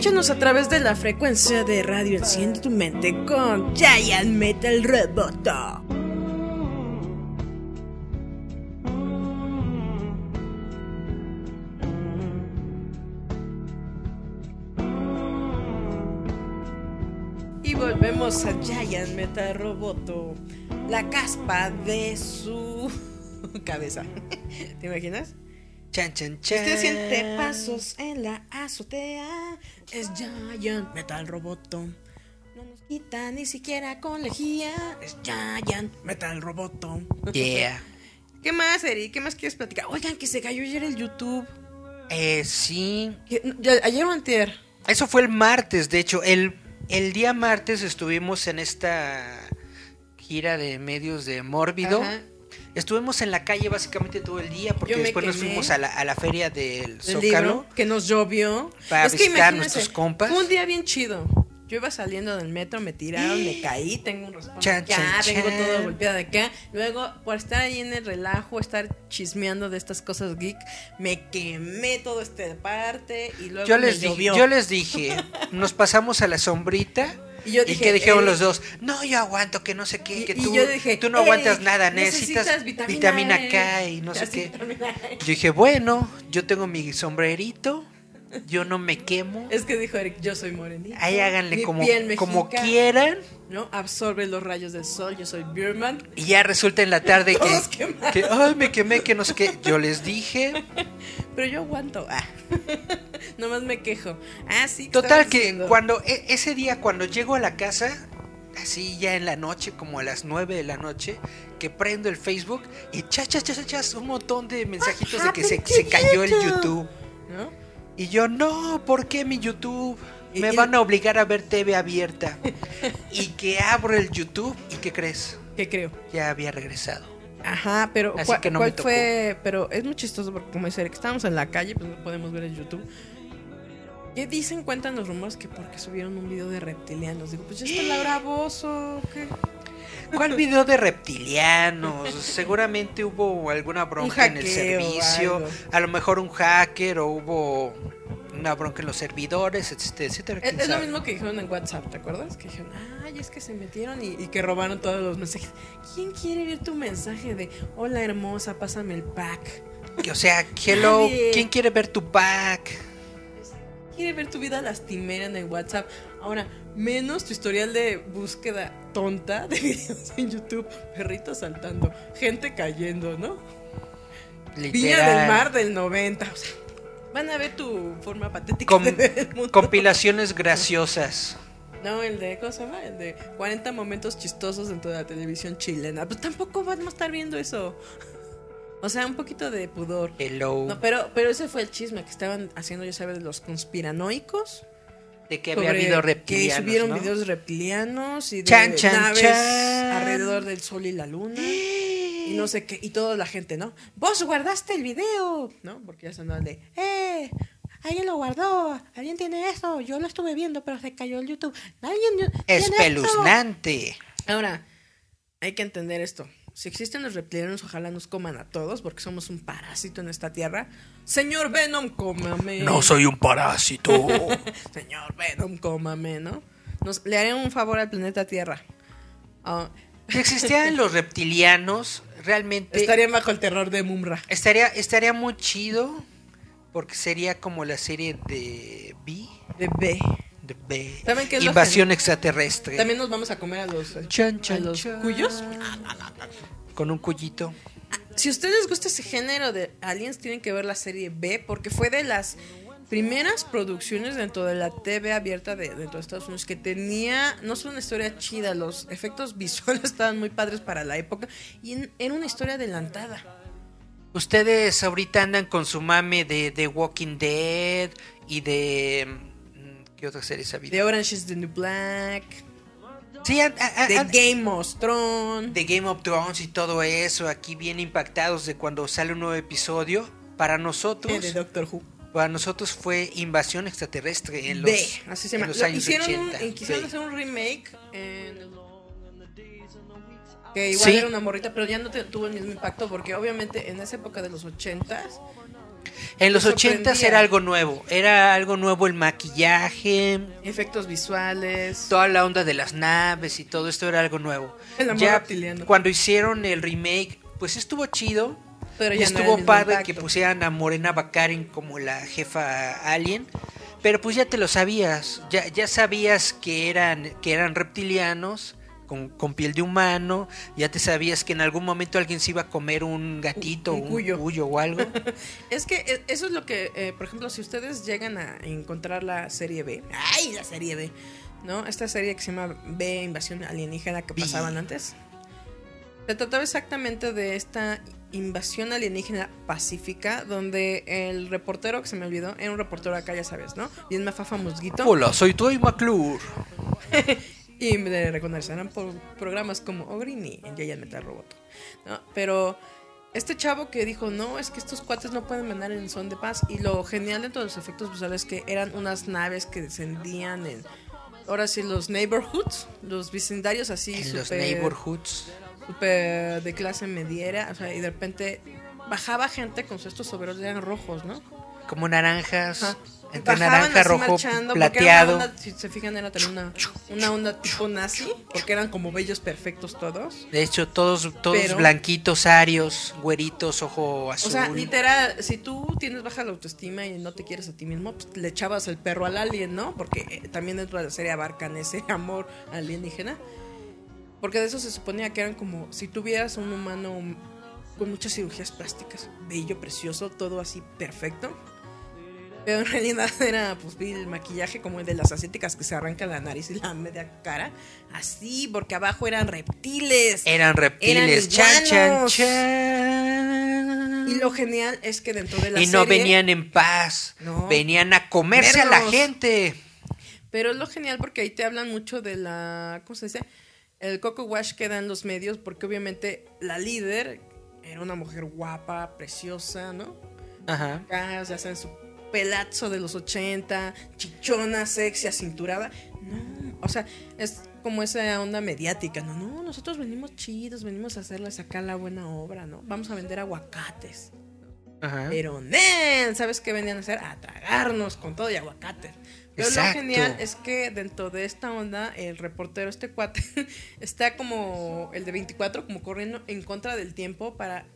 Escúchanos a través de la frecuencia de radio Enciende tu mente con Giant Metal Roboto. Y volvemos a Giant Metal Roboto, la caspa de su cabeza. ¿Te imaginas? Chan, chan, chan. Usted siente pasos en la azotea. Es Giant Metal Roboto. No nos quita ni siquiera con lejía. Es Giant Metal Roboto. Yeah. ¿Qué más, Eri? ¿Qué más quieres platicar? Oigan, que se cayó ayer el YouTube. Eh, sí. Ayer o antier. Eso fue el martes, de hecho. El, el día martes estuvimos en esta gira de medios de Mórbido. Ajá. Estuvimos en la calle básicamente todo el día porque después nos fuimos a la, a la feria del El Zócalo. libro que nos llovió. Para es que visitar a imagínense, nuestros compas. Fue un día bien chido. Yo iba saliendo del metro, me tiraron, me caí, tengo un raspón Chan, acá, chan, tengo chan. todo golpeado acá. Luego, por estar ahí en el relajo, estar chismeando de estas cosas geek, me quemé todo este parte y luego Yo me les, dije, yo les dije, nos pasamos a la sombrita. Y yo ¿Y dije, que dijeron los dos? No, yo aguanto, que no sé qué, que y tú, yo dije, tú no aguantas "Ey, nada, necesitas, necesitas vitamina, vitamina K E". y no sé qué. E. Yo dije, bueno, yo tengo mi sombrerito, yo no me quemo. Es que dijo Eric, yo soy morenito. Ahí háganle mi como, piel como quieran. ¿no? Absorbe los rayos del sol, yo soy Birman. Y ya resulta en la tarde que, que, ay, me quemé, que no sé qué. Yo les dije. Pero yo aguanto. Ah. Nomás me quejo. Ah, sí. ¿qué Total que diciendo? cuando e- ese día cuando llego a la casa, así ya en la noche, como a las 9 de la noche, que prendo el Facebook y chas, chas, chas, chas, un montón de mensajitos de que se, happened to se cayó el YouTube? YouTube. ¿No? Y yo, no, ¿por qué mi YouTube? Me van a obligar a ver TV abierta. y que abro el YouTube y ¿qué crees? ¿Qué creo? Ya había regresado. Ajá, pero Así ¿cuál, que no cuál me tocó. fue? Pero es muy chistoso porque como dice Eric, estábamos en la calle, pues no podemos ver el YouTube. ¿Qué dicen? Cuentan los rumores que porque subieron un video de reptilianos. Digo, pues ya está Laura Bozo. ¿qué? ¿Cuál video de reptilianos? Seguramente hubo alguna bronca en el servicio, a lo mejor un hacker o hubo una bronca en los servidores, etcétera, etcétera. Es, lo mismo que dijeron en WhatsApp, ¿te acuerdas? Que dijeron, ay, es que se metieron y, y que robaron todos los mensajes. ¿Quién quiere ver tu mensaje de, hola hermosa, pásame el pack? Que, O sea, hello. ¿quién quiere ver tu pack? quiere ver tu vida lastimera en el WhatsApp. Ahora, menos tu historial de búsqueda tonta de videos en YouTube. Perritos saltando, gente cayendo, ¿no? Literal. del Mar del 90. O sea, van a ver tu forma patética Com- mundo. compilaciones graciosas. No, el de, ¿cómo se llama? El de 40 momentos chistosos dentro de la televisión chilena. Pues tampoco vamos a estar viendo eso. O sea, un poquito de pudor. Hello. No, pero, pero ese fue el chisme que estaban haciendo, ya sabes, los conspiranoicos. De que había habido que reptilianos. subieron ¿no? videos reptilianos y de Chan, chan, naves chan. alrededor del sol y la luna. Y no sé qué, y toda la gente, ¿no? Vos guardaste el video, ¿no? Porque ya son de, ¡eh! Alguien lo guardó, alguien tiene eso, yo lo estuve viendo, pero se cayó el YouTube. Alguien tiene esto?". Espeluznante. Ahora, hay que entender esto. Si existen los reptilianos, ojalá nos coman a todos, porque somos un parásito en esta tierra. Señor Venom, cómame. un parásito. Señor Venom, cómame, ¿no? Nos, le haré un favor al planeta Tierra. Ah, si existieran los reptilianos, realmente estarían bajo el terror de Mumra. estaría, estaría muy chido. Porque sería como la serie de B. De B. De. ¿Saben qué es lo Invasión extraterrestre. También nos vamos a comer a los, Chan, a chan, los chan. cuyos. Con un cuyito. Si a ustedes gusta ese género de aliens, tienen que ver la serie B, porque fue de las primeras producciones dentro de la TV abierta de, dentro de Estados Unidos que tenía no solo una historia chida, los efectos visuales estaban muy padres para la época y en- era una historia adelantada. Ustedes ahorita andan con su mame de The Walking Dead y de. ¿Qué otra serie habido? The Orange is the New Black, Sí, an- an- The an- Game of Thrones. de Game of Thrones y todo eso, aquí bien impactados de cuando sale un nuevo episodio. Para nosotros, eh, de Doctor Who. para nosotros fue invasión extraterrestre en los, B, así se en llama. los Lo años hicieron un- 80. y quisieron B. hacer un remake en- que igual Sí. era una morrita, pero ya no te- tuvo el mismo impacto porque obviamente en esa época de los ochentas En los me 80 sorprendía. era algo nuevo, era algo nuevo el maquillaje, efectos visuales, toda la onda de las naves y todo esto era algo nuevo. El amor ya reptiliano. cuando hicieron el remake, pues estuvo chido. pero ya estuvo padre impacto. que pusieran a Morena Baccarin como la jefa alien. Pero pues ya te lo sabías, ya, ya sabías que eran, que eran reptilianos con, con piel de humano, ya te sabías que en algún momento alguien se iba a comer un gatito, Un un, cuyo. cuyo o algo. Es que eh, eso es lo que, eh, por ejemplo, si ustedes llegan a encontrar la serie B, ¡ay, la serie B! ¿No? Esta serie que se llama B, Invasión Alienígena que B. pasaban antes. Se trataba exactamente de esta invasión alienígena pacífica, donde el reportero que se me olvidó, era un reportero acá, ya sabes, ¿no? Bien mafafa musguito. Hola, soy Troy McClure. Y me reconocerán por programas como Ogrini en Giant Metal Roboto. ¿no? Pero este chavo que dijo, no, es que estos cuates no pueden mandar en son de paz. Y lo genial dentro de los efectos visuales es que eran unas naves que descendían en, ahora sí, los neighborhoods, los vecindarios así. En los súper- neighborhoods. súper de clase mediera. O sea, y de repente bajaba gente con estos sombreros eran rojos, ¿no? Como naranjas, Ajá. Entre naranja, rojo, plateado. onda, si se fijan, era también una, una onda tipo nazi, porque eran como bellos perfectos todos. De hecho, todos, todos Pero- blanquitos, arios, güeritos, ojo azul. O sea, literal, si tú tienes baja la autoestima y no te quieres a ti mismo, pues le echabas el perro al alien, ¿no? Porque eh, también dentro de la serie abarcan ese amor alienígena. Porque de eso se suponía que eran como si tuvieras un humano con muchas cirugías plásticas, bello, precioso, todo así perfecto. Pero en realidad era, pues, vi el maquillaje como el de las asiáticas que se arrancan la nariz y la media cara. Así, porque abajo eran reptiles. Eran reptiles. Chan, chan, iguanos. chan. Y lo genial es que dentro de la Y no serie- venían en paz. No. Venían a comerse a la gente. Pero es lo genial porque ahí te hablan mucho de la. ¿Cómo se dice? El coco wash que dan los medios, porque obviamente la líder era una mujer guapa, preciosa, ¿no? Ajá. Acá, saben, su pelazo de los 80, chichona, sexy, acinturada. No, o sea, es como esa onda mediática, ¿no? No, nosotros venimos chidos, venimos a hacerles acá la buena obra, ¿no? Vamos a vender aguacates. Ajá. Pero, nen, ¿sabes qué venían a hacer? A tragarnos con todo y aguacate. Pero Exacto. lo genial es que dentro de esta onda, el reportero, este cuate, está como el de 24, como corriendo en contra del tiempo para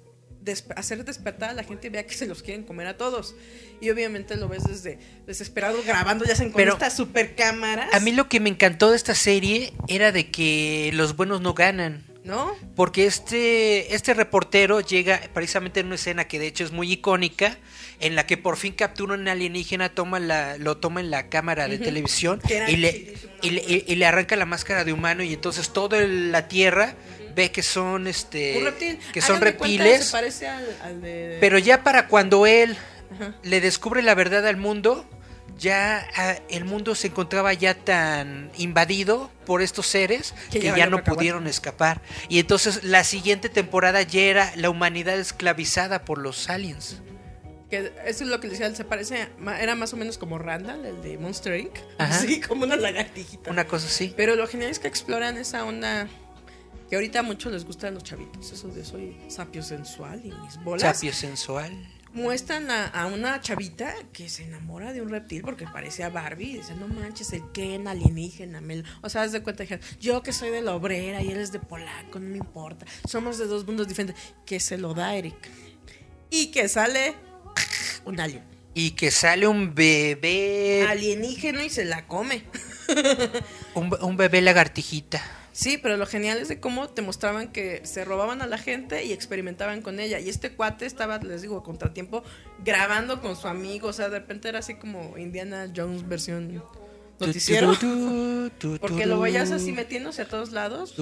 hacer despertar a la gente y vea que se los quieren comer a todos. Y obviamente lo ves desde desesperado grabando, ya se con estas super cámaras. A mí lo que me encantó de esta serie era de que los buenos no ganan. ¿No? Porque este, este reportero llega precisamente en una escena que de hecho es muy icónica, en la que por fin captura un alienígena, toma la, lo toma en la cámara de televisión y le, y le arranca la máscara de humano y entonces toda la Tierra ve que son este reptil. que son cuenta, reptiles, Se parece al, al de. pero ya para cuando él Ajá. le descubre la verdad al mundo, ya ah, el mundo se encontraba ya tan invadido por estos seres Que que, ya no pudieron escapar. Y entonces la siguiente temporada ya era la humanidad esclavizada por los aliens. Que eso es lo que decía, se parece, era más o menos como Randall, el de Monster Inc. Ajá. Sí, como una lagartijita. Una cosa así. Pero lo genial es que exploran esa onda que ahorita a muchos les gustan los chavitos, eso de soy sapio sensual y mis bolas. Sapio sensual. Muestran a, a una chavita que se enamora de un reptil porque parecía Barbie y dice, no manches, el Ken alienígena. me lo-". O sea, haz de cuenta, dijeron, yo que soy de la obrera y él es de polaco, no me importa. Somos de dos mundos diferentes. Que se lo da Eric. Y que sale un alien. Y que sale un bebé. Alienígena y se la come. Un, un bebé lagartijita. Sí, pero lo genial es de cómo te mostraban que se robaban a la gente y experimentaban con ella. Y este cuate estaba, les digo, a contratiempo, grabando con su amigo. O sea, de repente era así como Indiana Jones versión noticiero. Porque lo veías así metiéndose a todos lados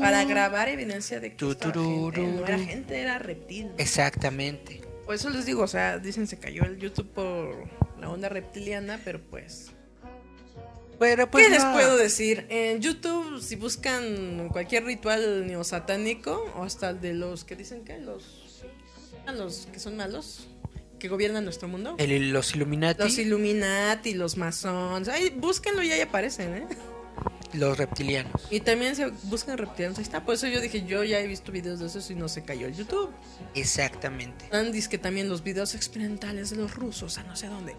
para grabar evidencia de que gente. No era gente, era reptil. Exactamente. Por eso les digo, o sea, dicen se cayó el YouTube por la onda reptiliana, pero pues Pero pues ¿Qué les puedo decir? En YouTube, si buscan cualquier ritual neosatánico, o hasta el de los que dicen que los, los que son malos, que gobiernan nuestro mundo, El- los Illuminati, los los, Illuminati, los masones, ay, búsquenlo y ahí aparecen, ¿eh? reptilianos. Y también se buscan reptilianos, ahí está, por eso yo dije, yo ya he visto videos de eso y no se cayó el YouTube. Exactamente. Están que también los videos experimentales de los rusos, a no sé dónde.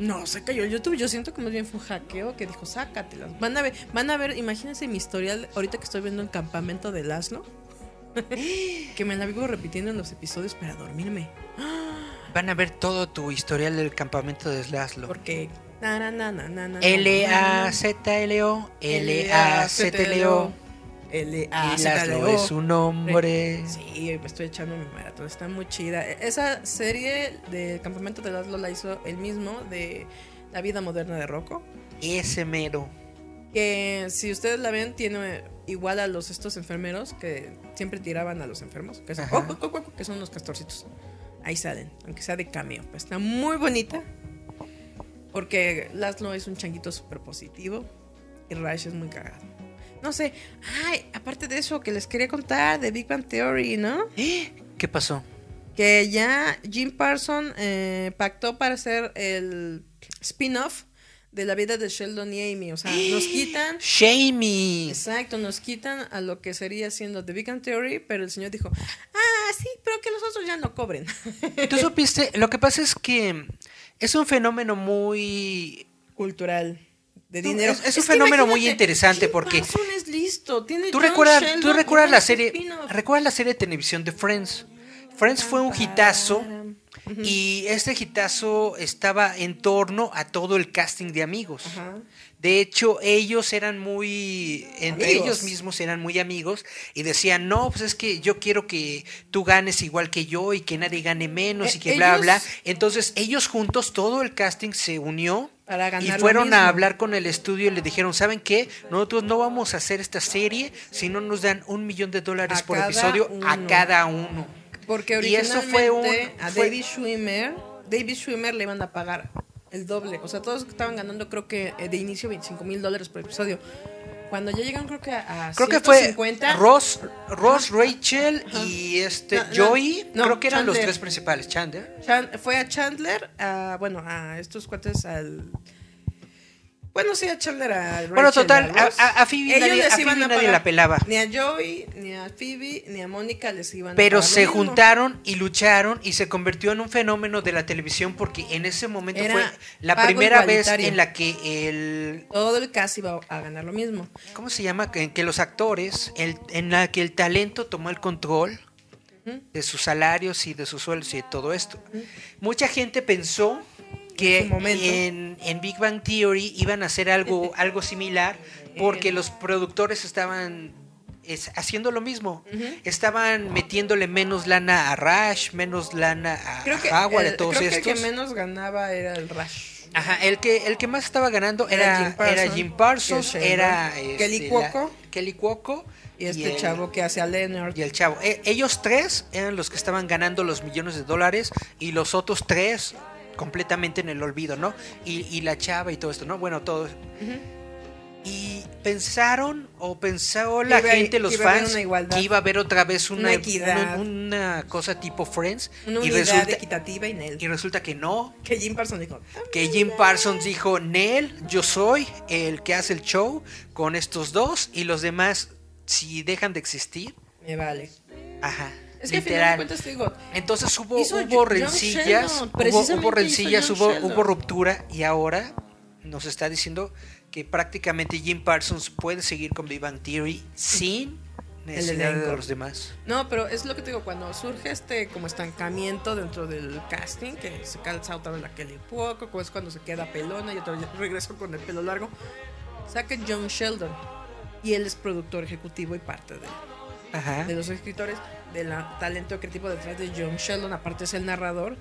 No, se cayó el YouTube. Yo siento que más bien fue un hackeo que dijo, sácatelas. Van a ver, van a ver, imagínense mi historial ahorita que estoy viendo el campamento de Laszlo. que me la vivo repitiendo en los episodios para dormirme. Van a ver todo tu historial del campamento de Slaslo. Porque. na, na, na, na, na, na, na, L-A-Z-L-O. L-A-Z-L-O. Y Laszlo es un hombre. Sí, me estoy echando mi maratón, está muy chida. Esa serie de Campamento de Laszlo la hizo el mismo de La vida moderna de Rocco. Ese mero. Que si ustedes la ven, tiene igual a los estos enfermeros que siempre tiraban a los enfermos, que son, oh, oh, oh, oh, que son los castorcitos. Ahí salen, aunque sea de cameo. Pues está muy bonita. Porque Laszlo es un changuito súper positivo y Rash es muy cagado. No sé, ay, aparte de eso que les quería contar de Big Bang Theory, ¿no? ¿Qué pasó? Que ya Jim Parson eh, pactó para hacer el spin-off de la vida de Sheldon y Amy. O sea, nos quitan Shamey. Exacto, nos quitan a lo que sería siendo The Big Bang Theory, pero el señor dijo, ah, sí, pero que los otros ya no cobren. ¿Tú supiste? Lo que pasa es que es un fenómeno muy... Cultural, de No, dinero. es- es un fenómeno muy interesante Jim porque- Parsons es listo, tiene ¿Tú recuerdas, ¿tú recuerdas la serie? ¿Recuerdas la serie de televisión de Friends? Friends fue un hitazo y este hitazo estaba en torno a todo el casting de amigos. Ajá. De hecho, ellos eran muy, entre Amigos. ellos mismos eran muy amigos y decían, no, pues es que yo quiero que tú ganes igual que yo y que nadie gane menos Eh, y que bla, ellos- bla. Entonces, ellos juntos, todo el casting se unió Para y fueron a hablar con el estudio y le dijeron, ¿saben qué? Nosotros no vamos a hacer esta serie si no nos dan un millón de dólares A por episodio a cada uno. Porque Y originalmente eso fue un- a fue- David Schwimmer, David Schwimmer le iban a pagar el doble. O sea, todos estaban ganando creo que eh, de inicio 25 mil dólares por episodio. Cuando ya llegan creo que a Creo que fue 150, Ross, Ross, Rachel y este No, no, Joey, no, creo que eran los tres principales, Chandler. Chan- fue a Chandler, a, bueno, a estos cuates al... Bueno, sí, a Chandler, a Rachel, Bueno, total, a, a- a- a Phoebe Ellos nadie- les a iban Phoebe a nadie pagar. la pelaba. Ni a Joey, ni a Phoebe, ni a Mónica les iban a Pero pagar lo se mismo. juntaron y lucharon y se convirtió en un fenómeno de la televisión porque en ese momento Era fue la pago primera vez igualitario. en la que el Todo el cast iba a ganar lo mismo. ¿cómo se llama? Que, que los actores, el, en la que el talento tomó el control de sus salarios y de sus sueldos y de todo esto. Mucha gente pensó que En Big Bang Theory iban a hacer algo, algo similar porque los productores estaban es- haciendo lo mismo. Estaban metiéndole menos lana a Rush, menos lana a Creo que, Howard, el, a todos creo que el estos. que menos ganaba era el Rush. Ajá, el que, el que más estaba ganando Era era, era Jim Jim, Parsons, Parsons, que es era Kelly la- Cuoco. Kelly Cuoco Y este el- chavo que hace a Leonard. y el chavo. E- ellos tres eran los que estaban ganando los millones de dólares y los otros tres completamente en el olvido, ¿no? Y, y la chava y todo esto, ¿no? Bueno, todo. Y pensaron o pensó la iba- gente, los fans, que iba a haber otra vez una, Una equidad. una- una cosa tipo Friends. Una y, resulta, equitativa y Nel. y resulta que no, Que Jim Parsons dijo, que Jim Parsons dijo, Nel, yo soy el que hace el show con estos dos y los demás, si dejan de existir, me vale. ajá. Es que al final de literal. cuentas te digo, Entonces hubo, hubo rencillas, hubo, rencillas, hubo, ruptura y ahora nos está diciendo que prácticamente Jim Parsons puede seguir con Big Bang Theory sin necesidad de los demás. No, pero es lo que te digo, cuando surge este como estancamiento dentro del casting, que se calza otra vez la Kelly Poco, es cuando se queda pelona y otra vez regreso con el pelo largo, saca John Sheldon. Y él es productor ejecutivo y parte de, Ajá. de los escritores, del talento creativo detrás de John Sheldon, aparte es el narrador.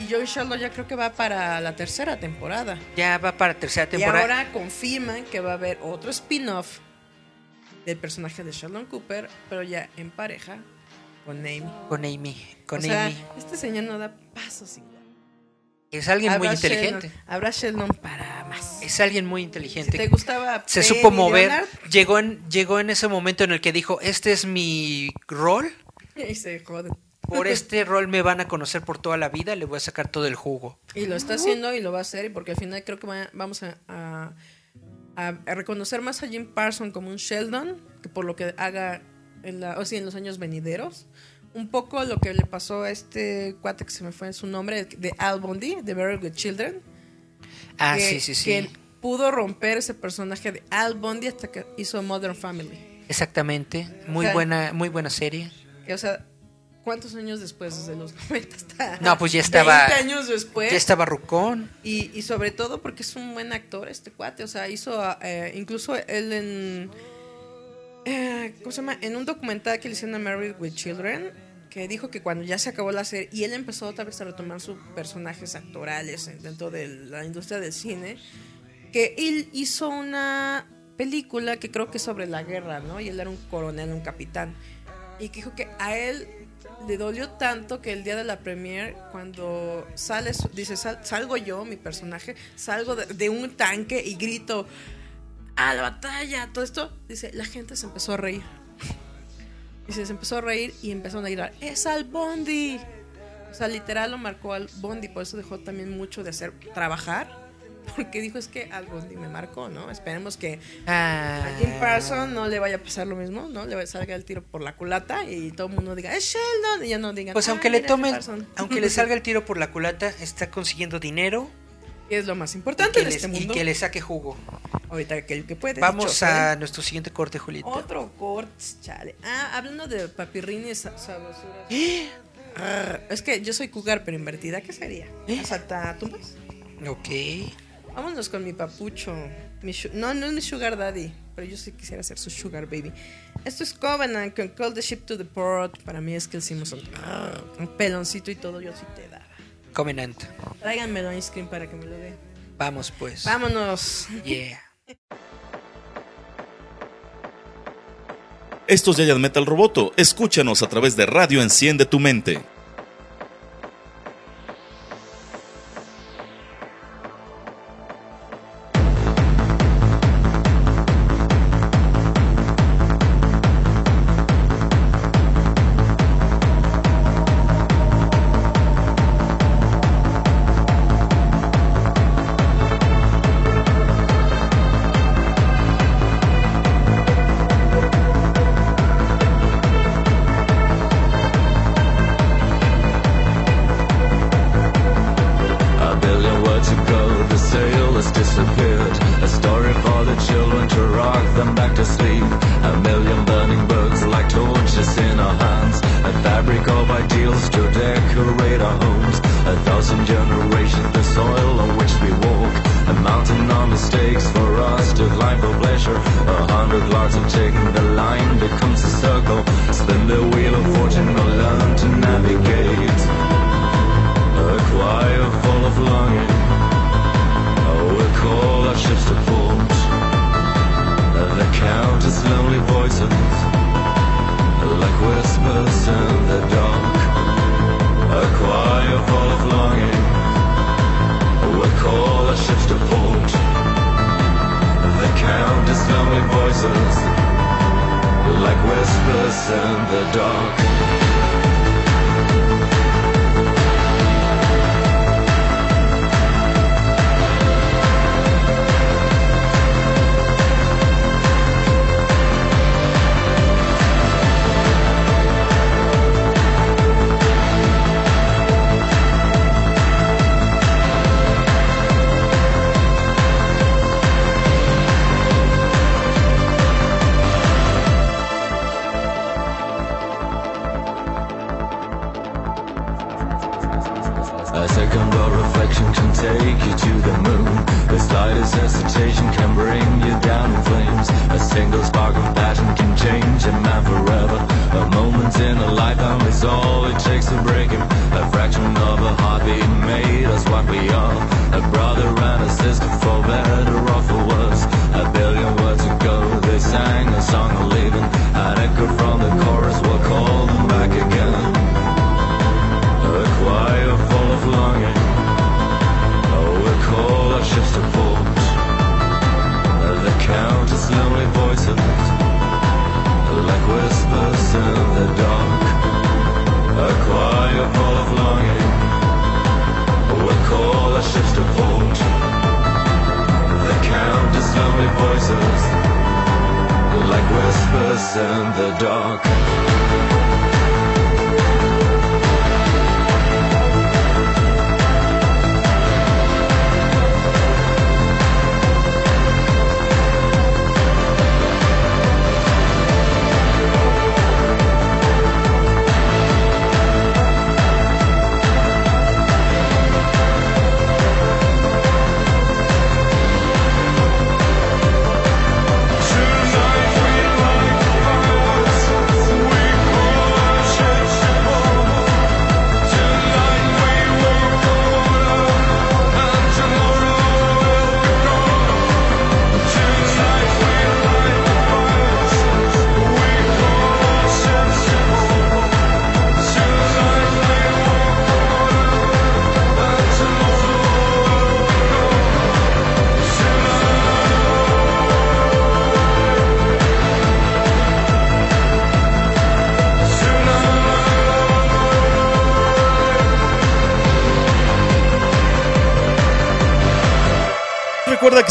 Y John Sheldon ya creo que va para la tercera temporada. Ya va para tercera Y temporada. ahora confirman que va a haber otro spin-off del personaje de Sheldon Cooper, pero ya en pareja con Amy. Con Amy. Con o sea, Amy. este señor no da pasos sin. Es alguien muy inteligente. Sheldon- habrá Sheldon para más. Es alguien muy Si inteligente. te gustaba Se supo mover. Leonard, Llegó en, llegó en ese momento en el que dijo, este es mi rol. y se jode. Por este rol me van a conocer por toda la vida. Le voy a sacar todo el jugo. Y lo está haciendo y lo va a hacer, porque al final creo que va- vamos a, a- a- a reconocer más a Jim Parson como un Sheldon, que por lo que haga en, la, o sea, en los años venideros. Un poco lo que le pasó a este cuate que se me fue en su nombre, de Al Bundy, de Very Good Children. Ah, que, sí, sí, sí. que pudo romper ese personaje de Al Bundy hasta que hizo Modern Family. Exactamente. Muy O sea, buena, muy buena serie. Que, o sea, ¿cuántos años después? Desde los 90 hasta. No, pues ya estaba- 20 años después. Ya estaba Rucón. Y, y sobre todo porque es un buen actor este cuate. O sea, hizo eh, incluso él en. Eh, ¿Cómo se llama? En un documental que le hicieron a Married with Children. Que dijo que cuando ya se acabó la serie. Y él empezó otra vez a retomar sus personajes actorales en- dentro de la industria del cine. Que él hizo una película que creo que es sobre la guerra, ¿no? Y él era un coronel, un capitán. Y que dijo que a él le dolió tanto que el día de la premiere, cuando sale, dice, "Sal- salgo yo, mi personaje, salgo de un tanque y grito, a la batalla, todo esto, dice, la gente se empezó a reír. Dice, se empezó a reír y empezaron a gritar, es al Bondi. O sea, literal lo marcó al Bondi, por eso dejó también mucho de hacer, trabajar. Porque dijo, es que al Bondi me marcó, ¿no? Esperemos que Ah, a Jim Parsons no le vaya a pasar lo mismo, ¿no? Le salga el tiro por la culata y todo el mundo diga, es Sheldon, y ya no digan, Pues "Ah, aunque le mira, tome, Jim Parsons". aunque le salga el tiro por la culata, está consiguiendo dinero es lo más y importante en les- este y mundo. que le saque jugo. Ahorita que el que puede. Vamos a ¿eh? nuestro siguiente corte, Julieta. Otro corte, chale. Ah, hablando de papirrines sa- sabrosuras. Arr, es que yo soy cougar, pero invertida. ¿Qué sería? ¿Asalta tumbas? Ok. Vámonos con mi papucho. Mi no, no es mi sugar daddy, pero yo sí quisiera ser su sugar baby. Esto es Covenant con Call the Ship to the Port. Para mí es que arr, Un peloncito y todo, yo sí te daba. Covenant. Tráiganmelo a Ice Cream para que me lo dé. Vamos pues. Vámonos. Yeah. Esto es Giant Metal Roboto. Escúchanos a través de Radio Enciende tu Mente.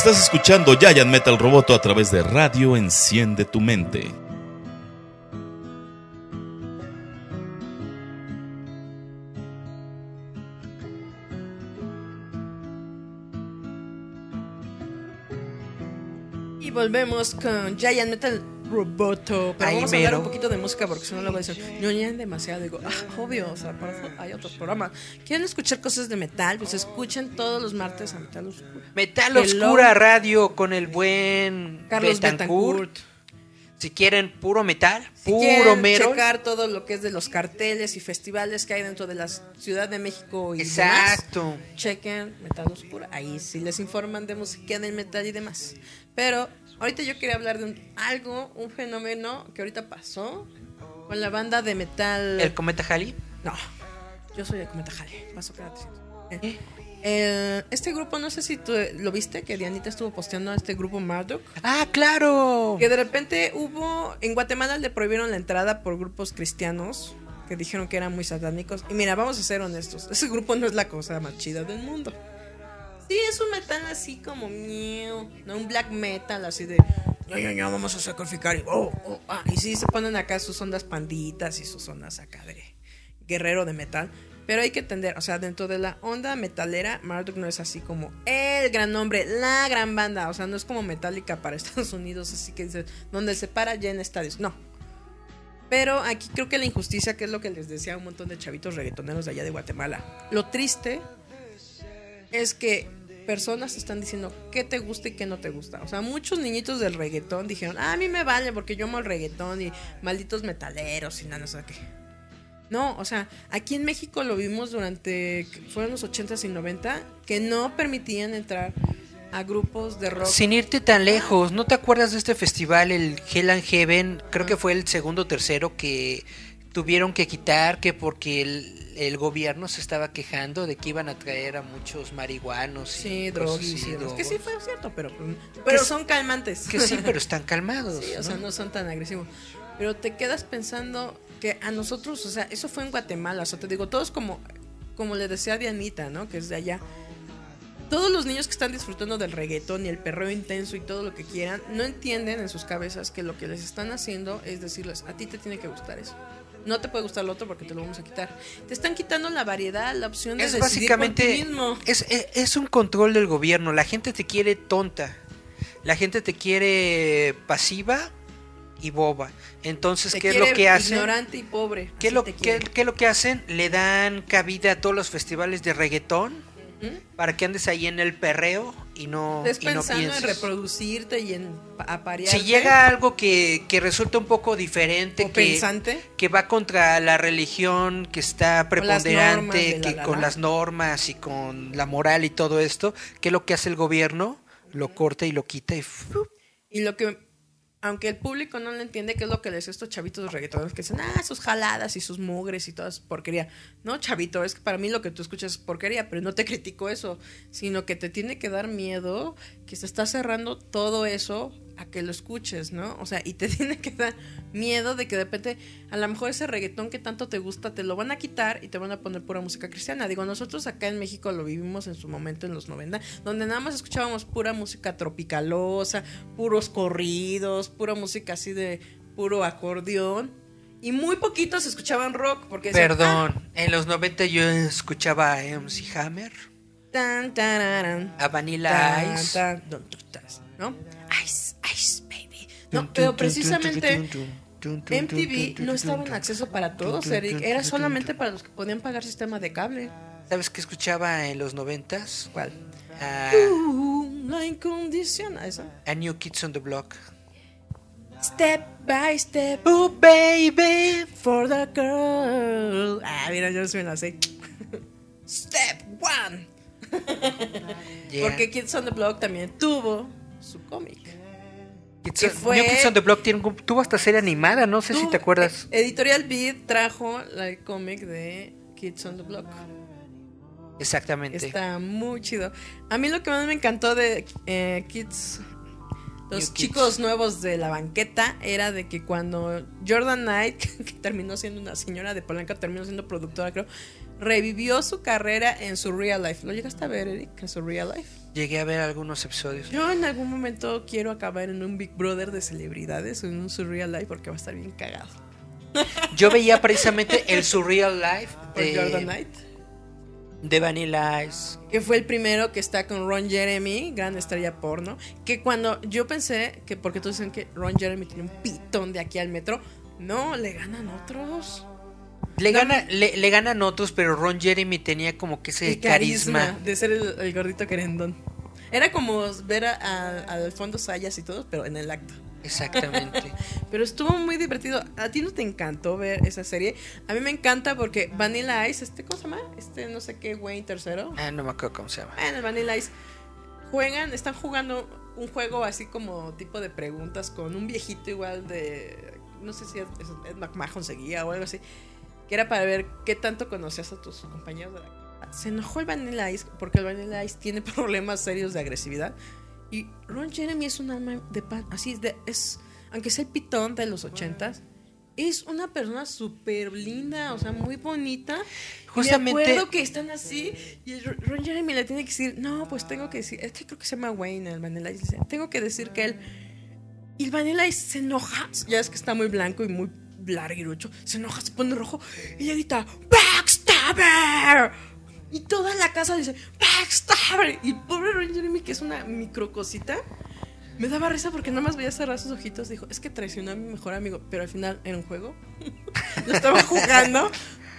Estás escuchando Giant Metal Roboto a través de Radio Enciende tu Mente. Y volvemos con Giant Metal Roboto. Pero Ahí vamos a hablar un poquito de música porque si no lo voy a decir. ñoñan demasiado. Digo, ah, obvio, o sea, para eso hay otros programas. ¿Quieren escuchar cosas de metal? Pues escuchen todos los martes a Metal Oscuro. Metal Hello. Oscura Radio con el buen Carlos Betancourt. Betancourt. Si quieren puro metal, Si puro mero. checar todo lo que es de los carteles y festivales que hay dentro de la Ciudad de México y Exacto. demás, chequen Metal Oscura. Ahí sí les informan de música del metal y demás. Pero ahorita yo quería hablar de un- algo, un fenómeno que ahorita pasó con la banda de metal. El Cometa Halley. No, yo soy el Cometa Jale. Paso cada 300. Eh, eh, este grupo, no sé si tú lo viste, que Dianita estuvo posteando a este grupo Marduk. Ah, claro. Que de repente hubo, en Guatemala le prohibieron la entrada por grupos cristianos que dijeron que eran muy satánicos. Y mira, vamos a ser honestos, ese grupo no es la cosa más chida del mundo. Sí, es un metal así como miau, no un black metal así de ya, ya, ya, vamos a sacrificar y, oh, oh, ah, y sí se ponen acá sus ondas panditas y sus ondas acá de guerrero de metal. Pero hay que entender, o sea, dentro de la onda metalera, Marduk no es así como el gran nombre, la gran banda. O sea, no es como Metallica para Estados Unidos, así que dice, donde se para ya en estadios. No. Pero aquí creo que la injusticia, que es lo que les decía un montón de chavitos reggaetoneros de allá de Guatemala. Lo triste es que personas están diciendo qué te gusta y qué no te gusta. O sea, muchos niñitos del reggaetón dijeron, ah, a mí me vale porque yo amo el reggaetón y malditos metaleros y nada, no sé qué. No, o sea, aquí en México lo vimos durante, fueron los 80s y 90, que no permitían entrar a grupos de rock. Sin irte tan lejos, ¿no te acuerdas de este festival, el Hell and Heaven? Creo que fue el segundo o tercero que tuvieron que quitar que porque el, el gobierno se estaba quejando de que iban a traer a muchos marihuanos y Sí, y demás. drogos. Que sí fue cierto, pero, pero son calmantes. Que sí, pero están calmados. Sí, o ¿no? sea, no son tan agresivos. Pero te quedas pensando que a nosotros, o sea, eso fue en Guatemala. O sea, te digo, todos como, como le decía Dianita, ¿no? Que es de allá. Todos los niños que están disfrutando del reggaetón y el perreo intenso y todo lo que quieran, no entienden en sus cabezas que lo que les están haciendo es decirles, a ti te tiene que gustar eso. No te puede gustar lo otro porque te lo vamos a quitar. Te están quitando la variedad, la opción de Es decidir por ti básicamente mismo. es, es, es un control del gobierno. La gente te quiere tonta. La gente te quiere pasiva y boba. Entonces, Te ¿qué es lo que hacen? ignorante y pobre. ¿Qué es lo, qué, qué es lo que hacen? Le dan cabida a todos los festivales de reggaetón para que andes ahí en el perreo y no, Estés y no pensando en reproducirte y en pa- aparearte. Si llega algo que, que resulta un poco diferente, O que, pensante. que va contra la religión, que está preponderante, la, que la, con la. las normas y con la moral y todo esto, ¿qué es lo que hace el gobierno? Lo corta y lo quita y. Y lo que, aunque el público no lo entiende, ¿qué es lo que les estos chavitos reggaetoneros que dicen, ah, sus jaladas y sus mugres y todas porquería? No, chavito, es que para mí lo que tú escuchas es porquería, pero no te critico eso, sino que te tiene que dar miedo que se está cerrando todo eso a que lo escuches, ¿no? O sea, y te tiene que dar miedo de que de repente, a lo mejor ese reggaetón que tanto te gusta, te lo van a quitar y te van a poner pura música cristiana. Digo, nosotros acá en México lo vivimos en su momento en los 90, donde nada más escuchábamos pura música tropicalosa, puros corridos, pura música así de puro acordeón. Y muy poquitos escuchaban rock, porque decían, Perdón, en los 90 yo escuchaba a MC Hammer, "Ah, tan, tararán, a Vanilla tan, Ice. tan, don, tú estás", ¿no? Ice, ice, baby. No, pero precisamente MTV no estaba en acceso para todos, Eric. Era solamente para los que podían pagar sistema de cable. ¿Sabes qué escuchaba en los 90 ¿Cuál? A, Uh, la incondicional, esa. a New Kids on the Block. Step by step. Oh, baby. For the girl. Ah, mira, yo no me la sé. Step one. Yeah. Porque Kids on the Block también tuvo su cómic. Kids fue- New Kids on the Block tiene tuvo hasta serie animada, no sé si te acuerdas. eh, Editorial Beat trajo la- el cómic de Kids on the Block. Exactamente. Está muy chido. A mí lo que más me encantó de eh, Kids, los New Kids. chicos nuevos de la banqueta, era de que cuando Jordan Knight, que terminó siendo una señora de Polanca, terminó siendo productora, creo, revivió su carrera en su real life. ¿Lo llegaste a ver, Eric, en su real life? Llegué a ver algunos episodios. Yo en algún momento quiero acabar en un Big Brother de celebridades o en un Surreal Life porque va a estar bien cagado. Yo veía precisamente el Surreal Life Por Jordan de, Knight. de Vanilla Ice. Que fue el primero que está con Ron Jeremy, gran estrella porno. Que cuando yo pensé que, porque todos dicen que Ron Jeremy tiene un pitón de aquí al metro, no, le ganan otros. Le, gana, le, le ganan otros, pero Ron Jeremy tenía como que ese El carisma. de ser el, el gordito querendón. Era como ver a, a- a Alfonso Sayas y todo, pero en el acto. Exactamente. Pero estuvo muy divertido. ¿A ti no te encantó ver esa serie? A mí me encanta porque Vanilla Ice, este, ¿cómo se llama? Este no sé qué, Wayne tercero. ah, no me acuerdo cómo se llama. Bueno, el Vanilla Ice. Juegan, están jugando un juego así como tipo de preguntas con un viejito igual de. No sé si Ed, Ed McMahon seguía o algo así. Que era para ver qué tanto conocías a tus compañeros de la. Se enojó el Vanilla Ice porque el Vanilla Ice tiene problemas serios de agresividad. Y Ron Jeremy es un alma de pan. Así es, de, es aunque sea el pitón de los ochentas, es una persona súper linda, o sea, muy bonita. Justamente- Me acuerdo que están así y Ron Jeremy le tiene que decir, no, pues tengo que decir, es que creo que se llama Wayne el Vanilla Ice, tengo que decir que él... Y el Vanilla Ice se enoja, ya es que está muy blanco y muy larguirucho, se enoja, se pone rojo y le grita, ¡Backstabber! Y toda la casa dice, ¡Backstabber! Y el pobre Ron Jeremy, que es una microcosita, me daba risa porque nada más veía cerrar sus ojitos. Dijo, es que traicionó a mi mejor amigo. Pero al final era un juego. Lo estaba jugando.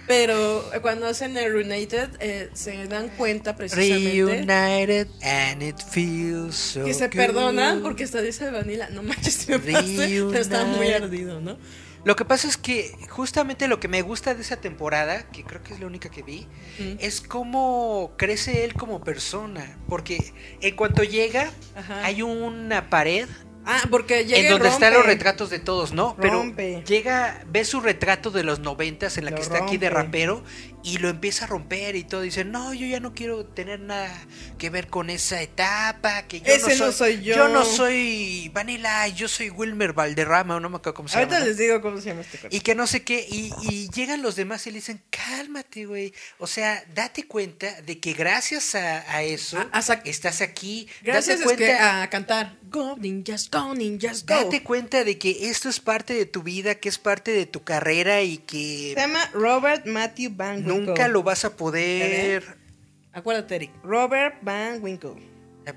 Pero cuando hacen el Reunited, eh, se dan cuenta precisamente Reunited and it feels so que se good. perdonan porque hasta dice Vanilla. No manches, si me pasé, pero estaba muy Reunited. ardido, ¿no? Lo que pasa es que justamente lo que me gusta de esa temporada, que creo que es la única que vi, Mm. es cómo crece él como persona. Porque en cuanto llega, Ajá. hay una pared Ah, porque llega en donde están los retratos de todos, ¿no? Pero Rompe. llega, ve su retrato de los noventas en la Lo que está aquí de rapero y lo empieza a romper y todo. Dice, no, yo ya no quiero tener nada que ver con esa etapa, que yo Ese no no soy, soy yo. no soy Vanilla, yo soy Wilmer Valderrama, o no me acuerdo cómo se Ahorita llama. ¿no? les digo cómo se llama este cuate. Y que no sé qué, y, y llegan los demás y le dicen, cálmate, güey. O sea, date cuenta de que gracias a, a eso A- a sac- estás aquí. Gracias date es que cuenta, a cantar. Go, ninjas, go, ninjas, go. Date cuenta de que esto es parte de tu vida, que es parte de tu carrera y que Se llama Robert Matthew Van. Nunca lo vas a poder. Acuérdate, Eric. Robert Van Winkle.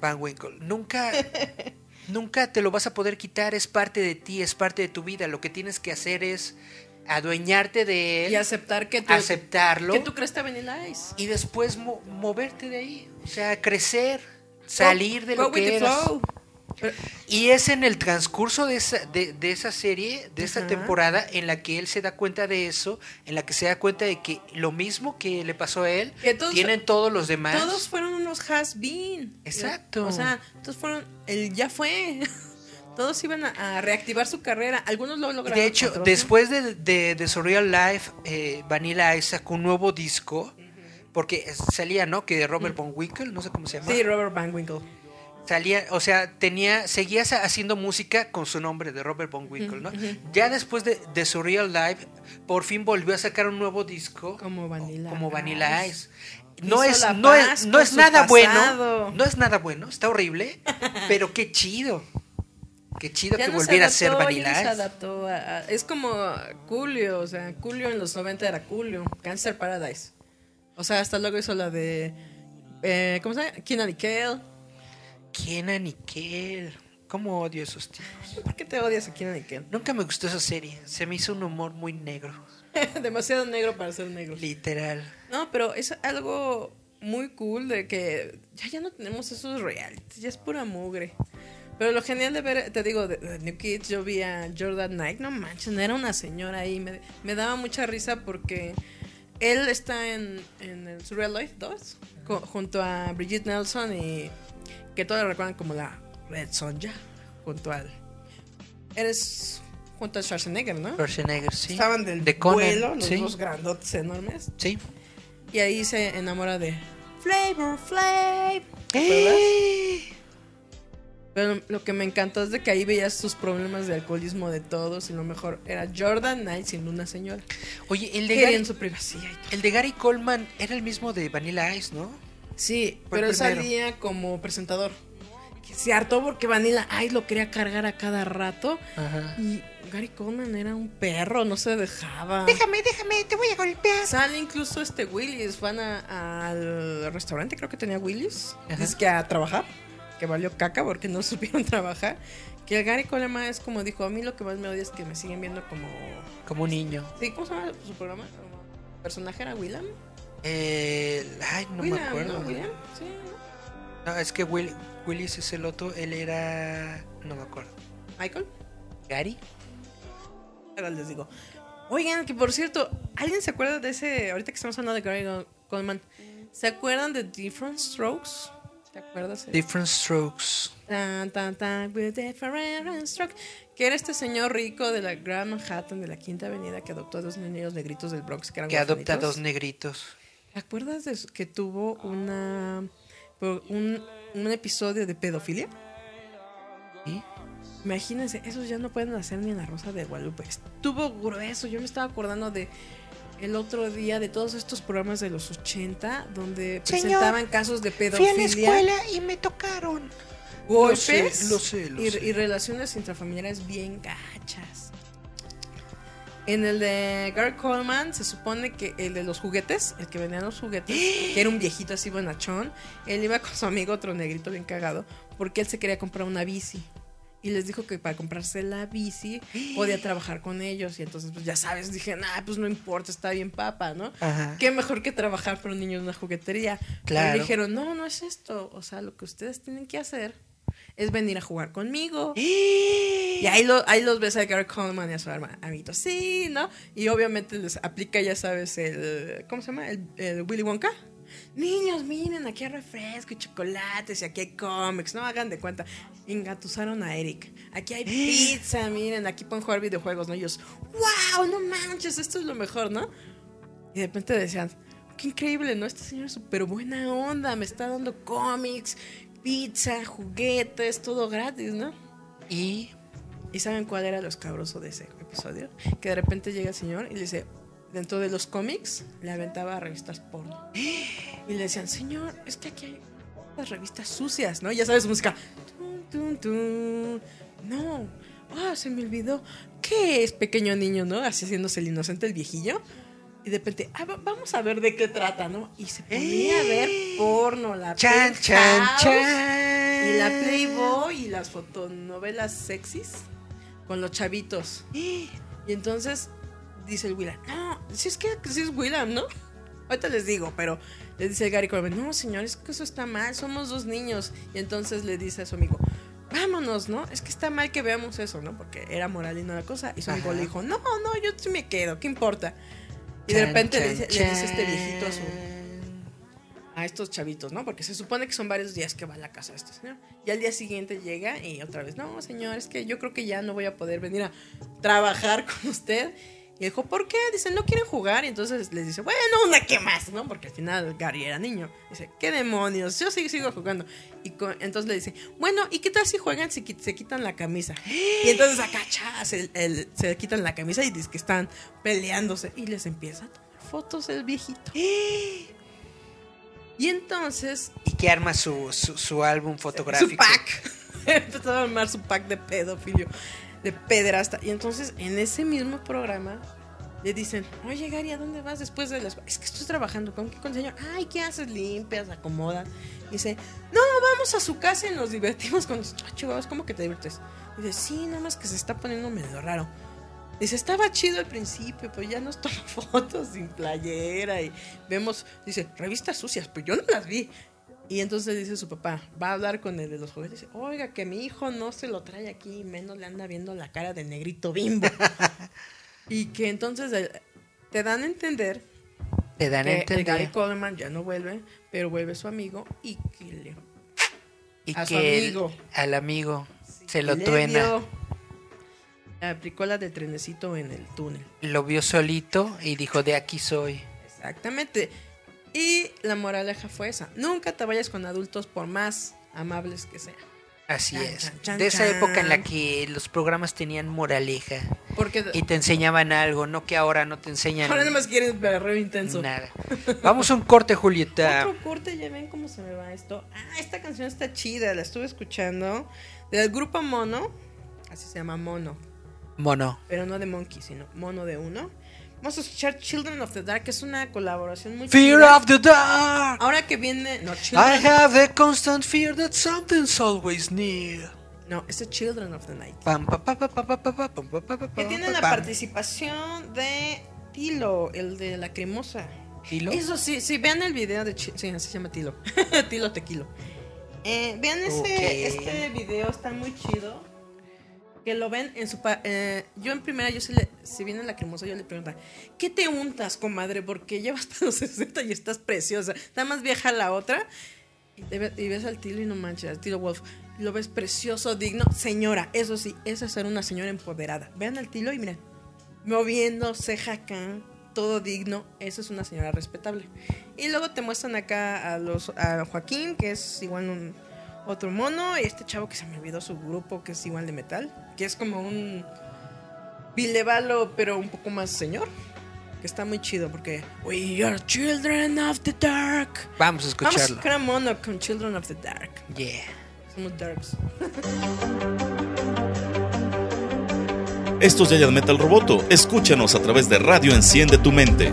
Van Winkle, nunca, nunca te lo vas a poder quitar, es parte de ti, es parte de tu vida. Lo que tienes que hacer es adueñarte de él, Y aceptar que tú, aceptarlo que tú crees que Vanilla Ice. y después mo- moverte de ahí. O sea, crecer, salir de Go lo que. Pero- Y es en el transcurso de esa, de, de esa serie, de esa temporada, en la que él se da cuenta de eso, en la que se da cuenta de que lo mismo que le pasó a él, todos- tienen todos los demás. Todos fueron unos has-been. Exacto. O sea, todos fueron. El ya fue. Todos iban a, a reactivar su carrera. Algunos lo lograron. de hecho, otros no. después de, de, de Surreal Life, eh, Vanilla Ice sacó un nuevo disco, porque salía, ¿no? Que Robert Von Winkle, no sé cómo se llama. Sí, Robert Van Winkle. Salía, o sea, tenía, seguía haciendo música con su nombre de Robert Von Winkle, ¿no? Ya después de, de Surreal Life, por fin volvió a sacar un nuevo disco Como Vanilla. como Vanilla Ice. No es, no es, no es nada pasado. bueno, no es nada bueno, está horrible, pero qué chido. Qué chido Ya que no se volviera a ser Vanilla no se Ice. adaptó a- a- es como Julio, o sea, Julio en los 90 era Julio, Cancer Paradise. O sea, hasta luego hizo la de. Eh, ¿Cómo se llama? Keenan Kale. Kenan y Kel. ¿Cómo odio esos tipos? ¿Por qué te odias a y Kale? Nunca me gustó esa serie. Se me hizo un humor muy negro. Demasiado negro para ser negro. Literal. No, pero es algo muy cool de que ya, ya no tenemos esos realities, ya es pura mugre. Pero lo genial de ver, te digo, de, de New Kids, yo vi a Jordan Knight, no manches, era una señora ahí, me, me daba mucha risa porque él está en, en el Surreal Life 2 co- junto a Brigitte Nelson y que todos la recuerdan como la Red Sonja, junto al... Eres junto a Schwarzenegger, ¿no? Schwarzenegger, sí. Estaban del de vuelo, los sí. dos grandotes enormes. Sí. Y ahí se enamora de Flavor Flav. ¿Te ¡Eh! Pero lo que me encantó es de que ahí veías sus problemas de alcoholismo de todos y lo mejor era Jordan Knight siendo una señora. Oye, el de, Gary, su privacidad. el de Gary Coleman era el mismo de Vanilla Ice, ¿no? Sí, Fue pero él primero. salía como presentador. Que se hartó porque Vanilla Ice lo quería cargar a cada rato. Ajá. Y Gary Coleman era un perro, no se dejaba. Déjame, déjame, te voy a golpear. Sale incluso este Willis, van a- al restaurante, creo que tenía Willis, Ajá. dice que a trabajar, que valió caca porque no supieron trabajar. Que el Gary Coleman es como dijo, a mí lo que más me odia es que me siguen viendo como... Como un niño. ¿Sí? ¿Cómo se llama su programa? Como ¿Personaje era William? Eh, ay, no William, me acuerdo. ¿no? William, sí. ¿no? Es que Will, Willis es el otro, él era... No me acuerdo. ¿Michael? ¿Gary? Ahora les digo. Oigan, que por cierto, ¿alguien se acuerda de ese, ahorita que estamos hablando de Gary Coleman, ¿se acuerdan de Different Strokes? ¿Te acuerdas? Different Strokes. Tan, tan, tan, with different stroke. Que era este señor rico de la Grand Manhattan, de la Quinta Avenida, que adoptó a dos niños negritos del Bronx que eran Que adopta a dos negritos. ¿Te acuerdas de que tuvo una por un, un episodio de pedofilia? ¿Y? Imagínense, esos ya no pueden hacer ni en la Rosa de Guadalupe. Estuvo grueso. Yo me estaba acordando de el otro día de todos estos programas de los 80 donde Señor, presentaban casos de Fui pedofilia. a la escuela y me tocaron. golpes Lo sé, lo sé, lo y, sé. y relaciones intrafamiliares bien gachas. En el de Gary Coleman se supone que el de los juguetes, el que vendía los juguetes, que era un viejito así bonachón, él iba con su amigo otro negrito bien cagado, porque él se quería comprar una bici. Y les dijo que para comprarse la bici podía trabajar con ellos. Y entonces, pues ya sabes, dije, nah, pues no importa, está bien papa, ¿no? Ajá. Qué mejor que trabajar para un niño en una juguetería. Claro. Le dijeron, no, no es esto. O sea, lo que ustedes tienen que hacer es venir a jugar conmigo. Y ahí, lo, ahí los ves a Gary Coleman y a su amiguito, sí, ¿no? Y obviamente les aplica, ya sabes, el. ¿Cómo se llama? El, el Willy Wonka. niños, miren, aquí hay refresco y chocolates y aquí hay cómics, no hagan de cuenta. Engatusaron a Eric. Aquí hay pizza, miren, aquí pueden jugar videojuegos, ¿no? Y ellos, wow, no manches, esto es lo mejor, ¿no? Y de repente decían, qué increíble, ¿no? Este señor es súper buena onda, me está dando cómics, pizza, juguetes, todo gratis, ¿no? Y ¿Y saben cuál era lo escabroso de ese episodio? Que de repente llega el señor y le dice, dentro de los cómics, le aventaba revistas porno. Y le decían, señor, es que aquí hay las revistas sucias, ¿no? Ya sabes, música. Tun, tun, tun. No, ah, se me olvidó. ¿Qué es, pequeño niño, no? Así haciéndose el inocente, el viejillo. Y de repente, ah, va- vamos a ver de qué trata, ¿no? Y se ponía a ver porno, la Chan, chan, Penthouse, chan. Y la Playboy y las fotonovelas sexys con los chavitos. Y entonces dice el William, no, si es que si es William, ¿no? Ahorita les digo, pero le dice Gary Coleman, no, señor, es que eso está mal, somos dos niños. Y entonces le dice a su amigo, vámonos, ¿no? Es que está mal que veamos eso, ¿no? Porque era moral y no la cosa. Y su amigo le dijo, no, no, yo sí me quedo, ¿qué importa? Y de Chan, repente le chan, dice, le dice este viejito a su a estos chavitos, ¿no? Porque se supone que son varios días que va a la casa de este señor. Y al día siguiente llega y otra vez, no, señor, es que yo creo que ya no voy a poder venir a trabajar con usted. Y dijo, ¿por qué? Dice, ¿no quieren jugar? Y entonces les dice, bueno, una que más, ¿no? Porque al final Gary era niño. Dice, ¿qué demonios? Yo sí sigo jugando. Y entonces le dice, bueno, ¿y qué tal si juegan si se quitan la camisa? Y entonces acá, chas, el- el- se quitan la camisa y dice que están peleándose. Y les empieza a tomar fotos el viejito. Y entonces y que arma su, su, su álbum fotográfico. su pack. Empezó a armar su pack de pedofilio, de pederasta. Y entonces en ese mismo programa le dicen, oye Gary, ¿a dónde vas después de las... Es que estoy trabajando, ¿con qué con? Ay, ¿qué haces? Limpias, acomodas. Dice, no, vamos a su casa y nos divertimos con... Ah, chihuahuas, ¿cómo que te diviertes? Dice, sí, nada más que se está poniendo medio raro. Dice, estaba chido al principio, pues ya nos toma fotos sin playera y vemos, dice, revistas sucias, pues yo no las vi. Y entonces dice su papá, va a hablar con el de los juguetes, dice, oiga, que mi hijo no se lo trae aquí, menos le anda viendo la cara de negrito bimbo. y que entonces eh, te dan a entender Te dan a que Gary entender. Coleman ya no vuelve, pero vuelve su amigo y que le, Y a su que el- amigo. al amigo se lo truena. dio- aplicó la del trenecito en el túnel. Lo vio solito y dijo, de aquí soy. Exactamente. Y la moraleja fue esa. Nunca te vayas con adultos por más amables que sean. Así Chan, es. chan, chan, de esa época en la que los programas tenían moraleja Porque y te enseñaban algo, no que ahora no te enseñan ahora nada más quieren intenso. nada. Vamos a un corte, Julieta. Otro corte, ya ven cómo se me va esto. Ah, esta canción está chida, la estuve escuchando. Del grupo Mono. Así se llama Mono. Mono. Pero no de Monkey, sino Mono de uno. Vamos a escuchar Children of the Dark, que es una colaboración muy Fear of the Dark. Ahora que viene. No, Children. I have a constant fear that something's always near. No, es Children of the Night. Pam, pa, pa, pa, que tiene la participación de Tilo, el de la cremosa. ¿Tilo? Eso sí, sí, vean el video de. Sí, así se llama Tilo. Tilo Tequilo. Eh, vean ese, este video, está muy chido. Que lo ven en su... eh, yo en primera, yo si, le, si viene la cremosa, yo le pregunto, ¿qué te untas, comadre? Porque llevas hasta los 60 y estás preciosa. Está más vieja la otra. Y, ve- y ves al Tilo y no manches, al Tilo Wolf. Lo ves precioso, digno. Señora, eso sí, esa es ser una señora empoderada. Vean al Tilo y miren, moviendo ceja acá, todo digno. Esa es una señora respetable. Y luego te muestran acá a los a Joaquín, que es igual un otro mono, y este chavo que se me olvidó su grupo, que es igual de metal, que es como un bilevalo, pero un poco más señor. Que está muy chido porque We are children of the dark. Vamos a Vamos a escucharlo. escuchar a mono con Children of the Dark. Yeah. Somos darks. Esto es Giant Metal Roboto. Escúchanos a través de Radio Enciende tu Mente.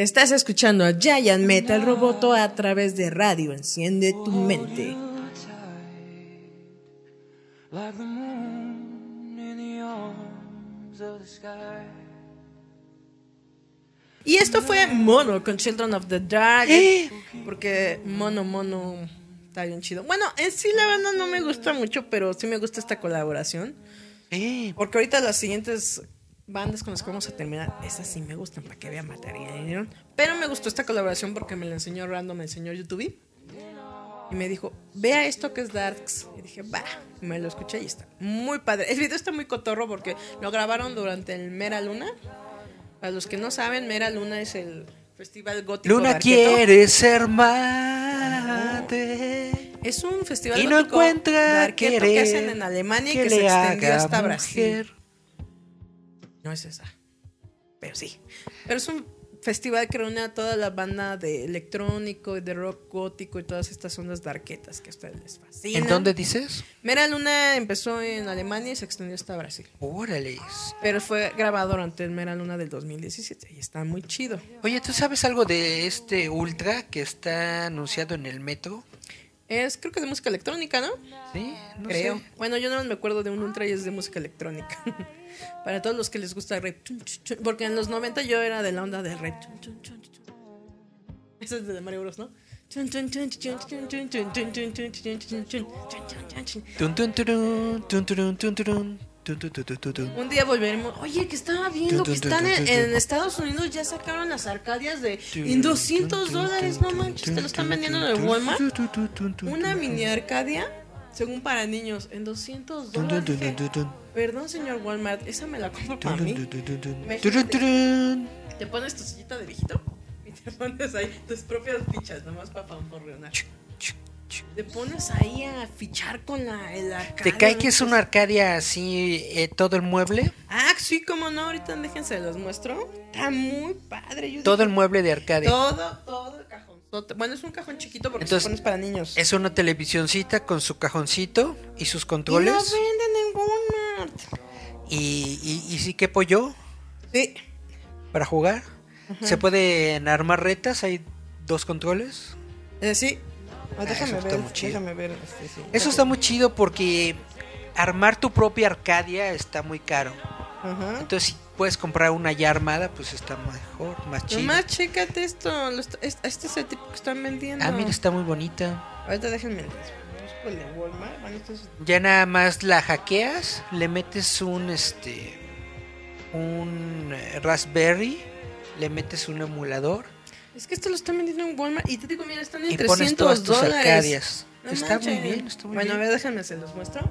Estás escuchando a Giant Metal Roboto a través de radio. Enciende tu mente. like the moon in the arms of the sky. Y esto fue Mono con Children of the Dark. Porque Mono Mono está bien chido. Bueno, en sí la banda no me gusta mucho, pero sí me gusta esta colaboración. Eh, Porque ahorita las siguientes bandas con las que vamos a terminar, esas sí me gustan, para que vean materia. Pero me gustó esta colaboración porque me la enseñó Random, me enseñó YouTube. Y me dijo, vea esto que es Darks. Y dije, va, me lo escuché y está muy padre. El video está muy cotorro porque lo grabaron durante el Mera Luna. Para los que no saben, Mera Luna es el festival gótico. Luna quiere ser mate. Es un festival Y no gótico encuentra que hacen en Alemania y que que, se extendió hasta mujer. Brasil. No es esa. Pero sí. Pero es un festival que reúne a toda la banda de electrónico y de rock gótico y todas estas ondas darketas que a ustedes les fascinan. ¿En dónde dices? Mera Luna empezó en Alemania y se extendió hasta Brasil. Órale. Pero fue grabado durante el Mera Luna del 2017 y está muy chido. Oye, ¿tú sabes algo de este Ultra que está anunciado en el metro? Es creo que de música electrónica, ¿no? Sí, no Creo. sé. Bueno, yo no me acuerdo de un ultra y es de música electrónica. Para todos los que les gusta el rap. Porque en los 90 yo era de la onda del rap. Ese es de Mario Bros, ¿no? Un día volveremos. Oye, que estaba viendo que están en, Estados Unidos ya sacaron las arcadias de en 200 dólares. No manches, te lo están vendiendo en el Walmart. Una mini arcadia, según para niños, en 200 dólares. Perdón, señor Walmart, esa me la compro para mí. Te pones tu sillita de viejito y te pones ahí tus propias fichas, nomás para un correo. Te pones ahí a fichar con la el arcadia, ¿Te cae ¿no? que es una Arcadia así, eh, todo el mueble? Ah, sí, como no, ahorita déjense los muestro. Está muy padre. Yo Todo dije, el mueble de Arcadia. Todo, todo el cajonzote. Bueno, es un cajón chiquito porque Entonces, se pones para niños. Es una televisioncita con su cajoncito y sus Y controles. lo venden en Walmart. Y, y, y sí que pollo Sí. para jugar. Se pueden armar retas, hay dos controles. Eh, sí. Ah, déjame eso está ver, muy chido. déjame ver. este, sí. Eso está muy chido porque armar tu propia Arcadia está muy caro. Ajá. Entonces, si puedes comprar una ya armada, pues está mejor, más chido. Nomás chécate esto. Este es el tipo que están vendiendo. Ah, mira, está muy bonita. Ahorita déjenme. Busco el de Walmart. Bueno, esto es- Ya nada más la hackeas, le metes un este un eh, Raspberry, le metes un emulador Es que esto lo están vendiendo en Walmart. Y te digo, mira, están en y 300 pones tus dólares. Arcadias. No está muy bien, está muy bueno, bien. a ver, déjenme, se los muestro.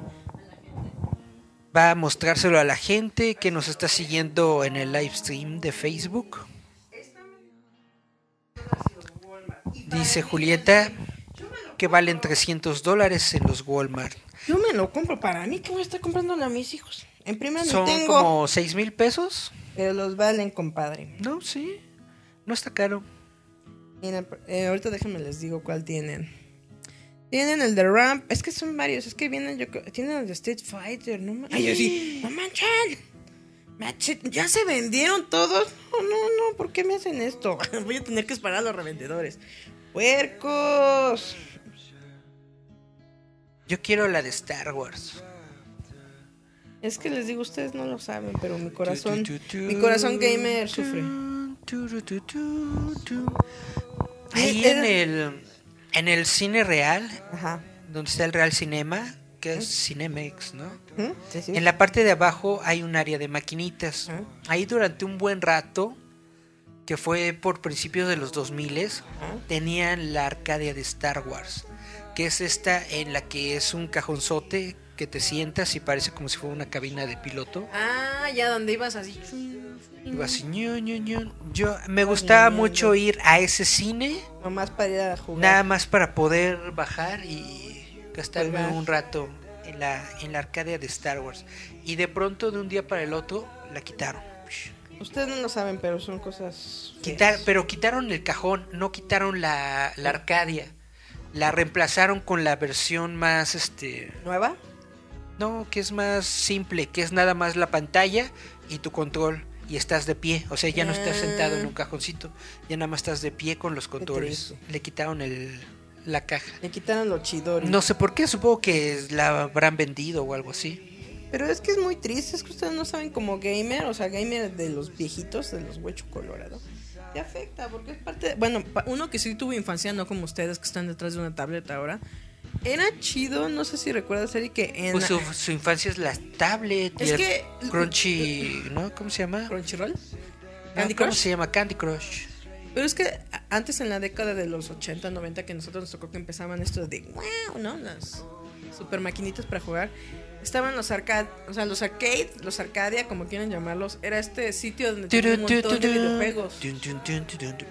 Va a mostrárselo a la gente que nos está siguiendo en el live stream de Facebook. Dice Julieta que valen 300 dólares en los Walmart. Yo me lo compro para mí, que voy a estar comprándolo a mis hijos. En primera Son tengo. como 6 mil pesos. Pero los valen, compadre. No, sí. No está caro. Eh, ahorita déjenme les digo cuál tienen. Tienen el de Ramp. Es que son varios. Es que vienen. Yo, tienen el de Street Fighter. No, ma- Ay, yo sí. No manchen. Ya se vendieron todos. No, no, no. ¿Por qué me hacen esto? Voy a tener que esperar a los revendedores. Puercos. Yo quiero la de Star Wars. Es que les digo, ustedes no lo saben, pero mi corazón. Mi corazón gamer sufre. Ahí en el en el cine real, Ajá. donde está el Real Cinema, que es Cinemex, ¿no? Sí, sí. En la parte de abajo hay un área de maquinitas. Ah. Ahí durante un buen rato, que fue por principios de los 2000, Ah. tenían la Arcadia de Star Wars, que es esta en la que es un cajonzote que te sientas y parece como si fuera una cabina de piloto. Ah, ya donde ibas así. Vas así, ñu, ñu, ñu. Yo me gustaba mucho ir a ese cine, Nomás para ir a jugar. nada más para poder bajar y gastarme un rato en la, en la Arcadia de Star Wars. Y de pronto, de un día para el otro, la quitaron. Ustedes no lo saben, pero son cosas. Quitar, pero quitaron el cajón, no quitaron la, la Arcadia. La reemplazaron con la versión más, este, ¿Nueva? No, que es más simple, que es nada más la pantalla y tu control. y estás de pie, o sea, ya no estás Ah. sentado en un cajoncito, ya nada más estás de pie con los controles. Le quitaron el, la caja. Le quitaron lo chidori. No sé por qué, supongo que la habrán vendido o algo así. Pero es que es muy triste, es que ustedes no saben como gamer, o sea, gamer de los viejitos, de los huecho colorado. Te afecta, porque es parte... bueno, pa- uno que sí tuvo infancia, no como ustedes que están detrás de una tableta ahora. Era chido, no sé si recuerdas, Eri, que en... Pues su, su infancia es la tablet y Es el que- Crunchy, ¿no? ¿Cómo se llama? Crunchyroll. No, Candy ¿Cómo Crush. se llama? Candy Crush. Pero es que antes en la década de los 80, 90, que nosotros nos tocó que empezaban esto de wow, ¿no? Las super maquinitas para jugar. Estaban los arcade, o sea, los arcade, los arcadia, como quieran llamarlos. Era este sitio donde tenía un montón de videojuegos.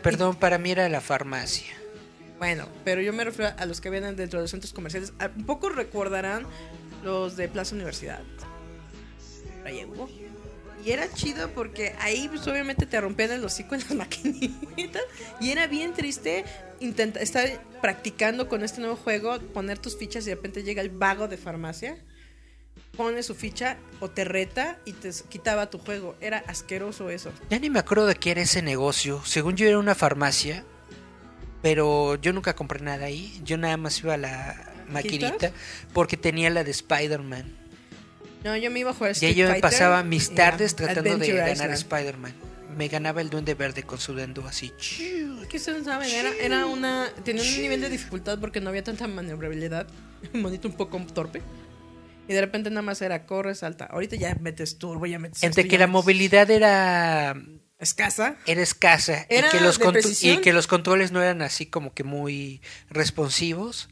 Perdón, para mí era la farmacia. Bueno, pero yo me refiero a los que vienen dentro de los centros comerciales. A- Un poco recordarán los de Plaza Universidad. Hubo. Y era chido porque ahí pues, obviamente te rompían el hocico en las maquinitas. Y era bien triste intenta- estar practicando con este nuevo juego, poner tus fichas y de repente llega el vago de farmacia, pone su ficha o te reta y te quitaba tu juego. Era asqueroso eso. Ya ni me acuerdo de qué era ese negocio. Según yo era una farmacia, pero yo nunca compré nada ahí. Yo nada más iba a la maquinita porque tenía la de Spider-Man. No, yo me iba a jugar Y Street ahí yo me pasaba mis y tardes tratando de ganar. Spider-Man. Me ganaba el duende verde con su dendo así. Que ustedes no saben, era, era una. Tenía un nivel de dificultad porque no había tanta maniobrabilidad. Un monito un poco torpe. Y de repente nada más era corre, salta. Ahorita ya metes turbo, ya metes. Entre esto, que la metes- movilidad era Escasa. era escasa Era y, que los y que los controles no eran así como que muy responsivos,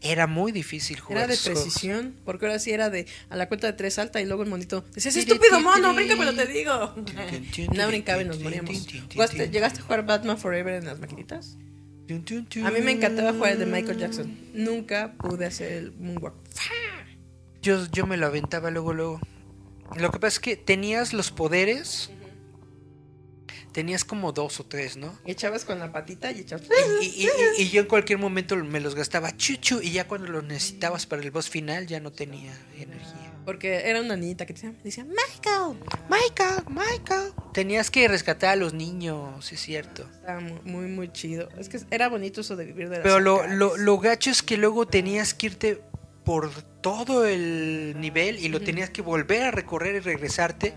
era muy difícil jugar. Era de juegos. precisión. Porque ahora sí era de a la cuenta de tres salta y luego el monito. Decías, estúpido mono, brinca, pero te digo. No brincaba y nos moríamos. ¿Jugaste- ¿Llegaste a jugar Batman Forever en las maquinitas? A mí me encantaba jugar el de Michael Jackson. Nunca pude hacer el moonwalk. Yo, yo me lo aventaba luego, luego. Lo que pasa es que tenías los poderes, tenías como dos o tres, ¿no? Echabas con la patita y echabas. Y, y- y- y yo en cualquier momento me los gastaba chuchu y ya cuando los necesitabas para el boss final ya no tenía energía. Porque era una niñita que te decía, decía, Michael. Michael, Michael. Tenías que rescatar a los niños, es cierto. Estaba mu- muy, muy chido. Es que era bonito eso de vivir de las Pero lo, lo, lo gacho es que luego tenías que irte por todo el nivel y lo tenías que volver a recorrer y regresarte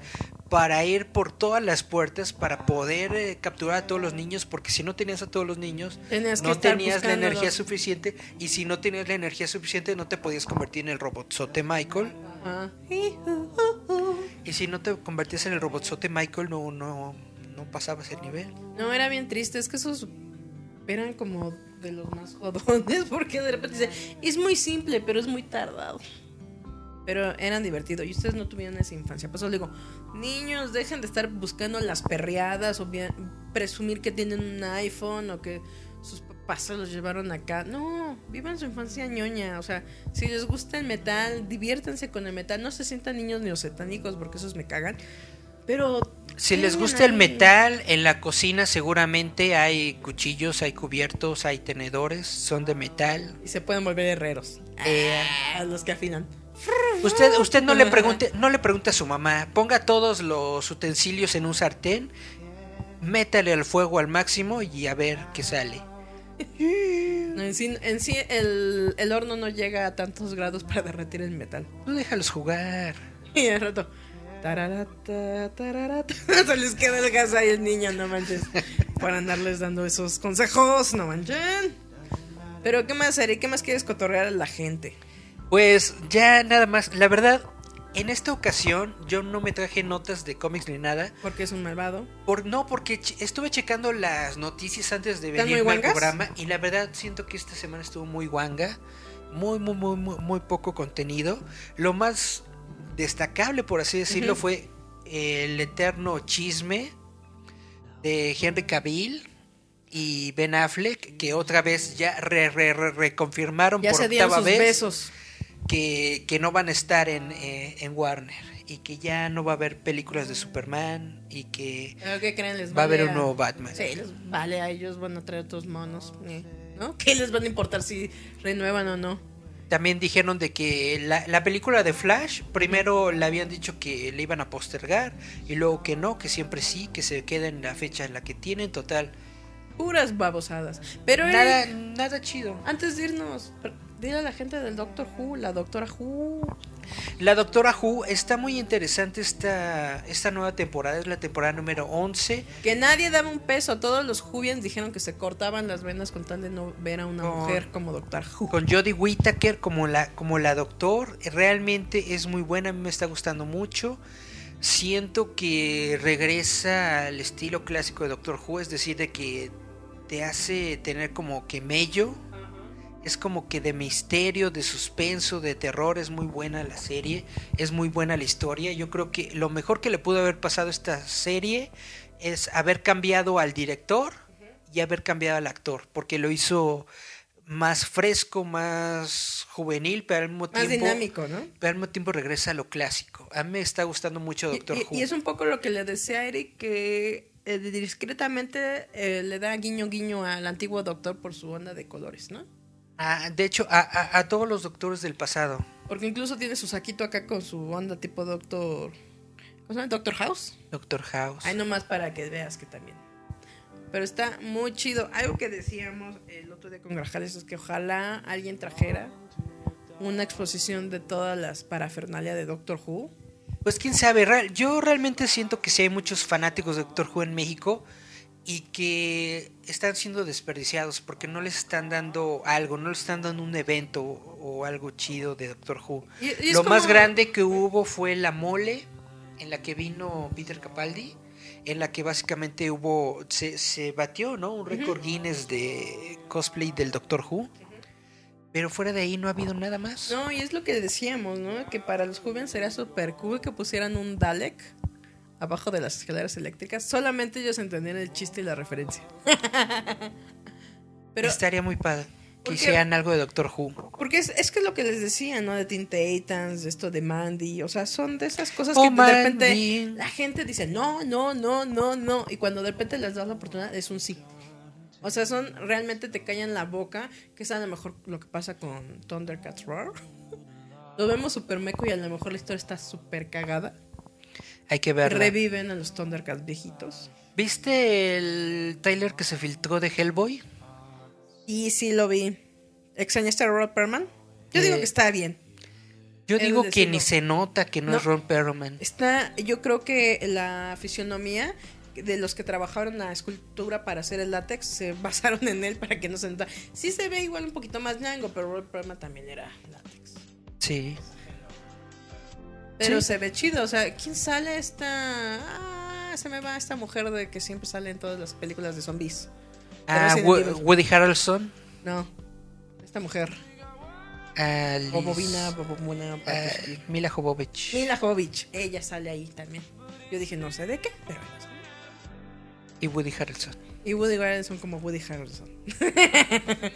para ir por todas las puertas para poder eh, capturar a todos los niños porque si no tenías a todos los niños Tenías no tenías la energía suficiente y si no tenías la energía suficiente no te podías convertir en el robotzote Michael y si no te convertías en el robotzote Michael no no no pasabas el nivel No, era bien triste. Es que esos eran como de los más jodones. Porque de repente dice, es muy simple, pero es muy tardado. Pero eran divertidos. Y ustedes no tuvieron esa infancia. Por eso les digo, niños, dejen de estar buscando las perreadas o bien presumir que tienen un iPhone o que sus papás se los llevaron acá. No, vivan su infancia ñoña. O sea, si les gusta el metal, diviértanse con el metal. No se sientan niños neocetánicos porque esos me cagan. Pero Si les gusta el metal, en la cocina seguramente hay cuchillos, hay cubiertos, hay tenedores, son de metal. Y se pueden volver herreros. Eh, Ah, los que afinan. Usted usted no le pregunte, no le pregunte a su mamá, ponga todos los utensilios en un sartén, métale al fuego al máximo y a ver qué sale. En sí, en sí el, el horno no llega a tantos grados para derretir el metal. No déjalos jugar. Y al rato. tararata, tararata, Se les queda el gas ahí el niño, no manches. Para andarles dando esos consejos, no manchen. Pero, ¿qué más, Ari? ¿Qué más quieres cotorrear a la gente? Pues ya nada más, la verdad, en esta ocasión yo no me traje notas de cómics ni nada. Porque es un malvado. Por, no, porque estuve checando las noticias antes de ¿Están muy venirme al programa y la verdad siento que esta semana estuvo muy guanga, muy, muy, muy, muy, muy poco contenido. Lo más destacable, por así decirlo, fue el eterno chisme de Henry Cavill y Ben Affleck, que otra vez ya re, re, re- reconfirmaron por octava vez besos. Que, que no van a estar en, eh, en Warner y que ya no va a haber películas de Superman y que ¿Qué creen? Les va a haber vale un nuevo Batman. Sí, les vale a ellos, van a traer otros monos. eh, ¿No? ¿Qué les van a importar si renuevan o no? también dijeron de que la, la película de Flash, primero le habían dicho que le iban a postergar y luego que no, que siempre sí, que se queda en la fecha en la que tienen, total. Puras babosadas. Pero Nada, Eric, nada chido. antes de irnos, dile a la gente del Doctor Who, la Doctora Who. La Doctora Who está muy interesante esta, esta nueva temporada, es la temporada número 11. Que nadie daba un peso. Todos los Whovians dijeron que se cortaban las venas con tal de no ver a una Con- mujer como Doctor Who. con Jodie Whittaker como la, como la doctor. Realmente es muy buena, a mí me está gustando mucho. Siento que regresa al estilo clásico de Doctor Who, es decir, de que te hace tener como que mello. Es como que de misterio, de suspenso, de terror, es muy buena la serie, es muy buena la historia. Yo creo que lo mejor que le pudo haber pasado a esta serie es haber cambiado al director y haber cambiado al actor, porque lo hizo más fresco, más juvenil, pero al mismo Más tiempo dinámico, ¿no? pero al mismo tiempo regresa a lo clásico. A mí me está gustando mucho Y- Doctor y, Who. y es un poco lo que le decía a Eric, que eh, discretamente eh, le da guiño guiño al antiguo doctor por su onda de colores, ¿no? Ah, de hecho, a, a- a todos los doctores del pasado. Porque incluso tiene su saquito acá con su onda tipo doctor... ¿Cómo se llama? Doctor House. Doctor House. Ahí nomás para que veas que también. Pero está muy chido. Algo que decíamos el otro día con Grajales es que ojalá alguien trajera una exposición de todas las parafernalia de Doctor Who. Pues quién sabe, yo realmente siento que sí hay muchos fanáticos de Doctor Who en México y que están siendo desperdiciados porque no les están dando algo, no les están dando un evento o algo chido de Doctor Who. Y- y es Lo más grande que hubo fue la mole en la que vino Peter Capaldi, en la que básicamente hubo, se, se batió, ¿no? Un récord Guinness de cosplay del Doctor Who. Pero fuera de ahí no ha habido nada más. No, y es lo que decíamos, ¿no? Que para los jóvenes sería súper cool que pusieran un Dalek abajo de las escaleras eléctricas. Solamente ellos entendían el chiste y la referencia. Pero Estaría muy padre que hicieran algo de Doctor Who. Porque es, es que es lo que les decía, ¿no? De Teen Titans, de esto de Mandy. O sea, son de esas cosas Oh, que de repente Mandy. la gente dice, no, no, no, no, no. Y cuando de repente les das la oportunidad, es un sí. O sea, son realmente te callan la boca, que es a lo mejor lo que pasa con Thundercats Roar. Lo vemos súper meco y a lo mejor la historia está súper cagada. Hay que verla. Reviven a los Thundercats viejitos. ¿Viste el trailer que se filtró de Hellboy? Y sí lo vi. ¿Extrañaste a Robert Perman? Yo digo Eh, que está bien. Yo digo que ni se nota que no, No. es Ron Perlman. Está, yo creo que la fisionomía de los que trabajaron la escultura para hacer el látex se basaron en él para que no se nota. Sí se ve igual un poquito más ñango, pero Robert Perlman también era látex. Sí. Pero Sí. se ve chido, o sea, ¿quién sale esta? Ah, se me va esta mujer de que siempre sale en todas las películas de zombies. Ah. Woody Harrelson. No, esta mujer. Bobovina, Bobomuna, ah, Mila Jovovich. Mila Jovovich, ella sale ahí también. Yo dije, no sé de qué, pero. Y Woody Harrelson. Y Woody Harrelson como Woody Harrelson.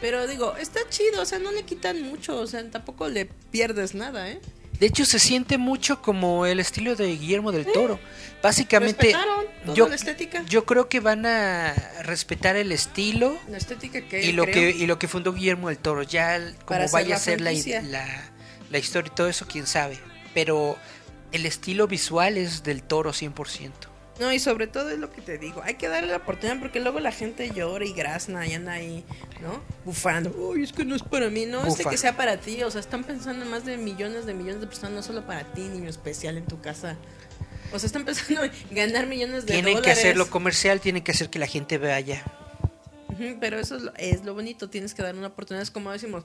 Pero digo, está chido, o sea, no le quitan mucho, o sea, tampoco le pierdes nada, ¿eh? De hecho, se siente mucho como el estilo de Guillermo del Toro. Básicamente, Respetaron toda yo, la estética. yo creo que van a respetar el estilo La estética que y lo que y lo que fundó Guillermo del Toro. Ya como vaya a ser la, la, la historia y todo eso, quién sabe. Pero el estilo visual es del Toro 100%. No, y sobre todo es lo que te digo, hay que darle la oportunidad porque luego la gente llora y grazna y anda ahí, ¿no? Bufando. Uy, es que no es para mí, no, es de que sea para ti, o sea, están pensando en más de millones de millones de personas, no solo para ti, niño especial en tu casa. O sea, están pensando en ganar millones de Tienen que dólares. hacerlo comercial, tienen que hacer que la gente vaya. Pero eso es lo, es lo bonito, tienes que dar una oportunidad. Es como decimos,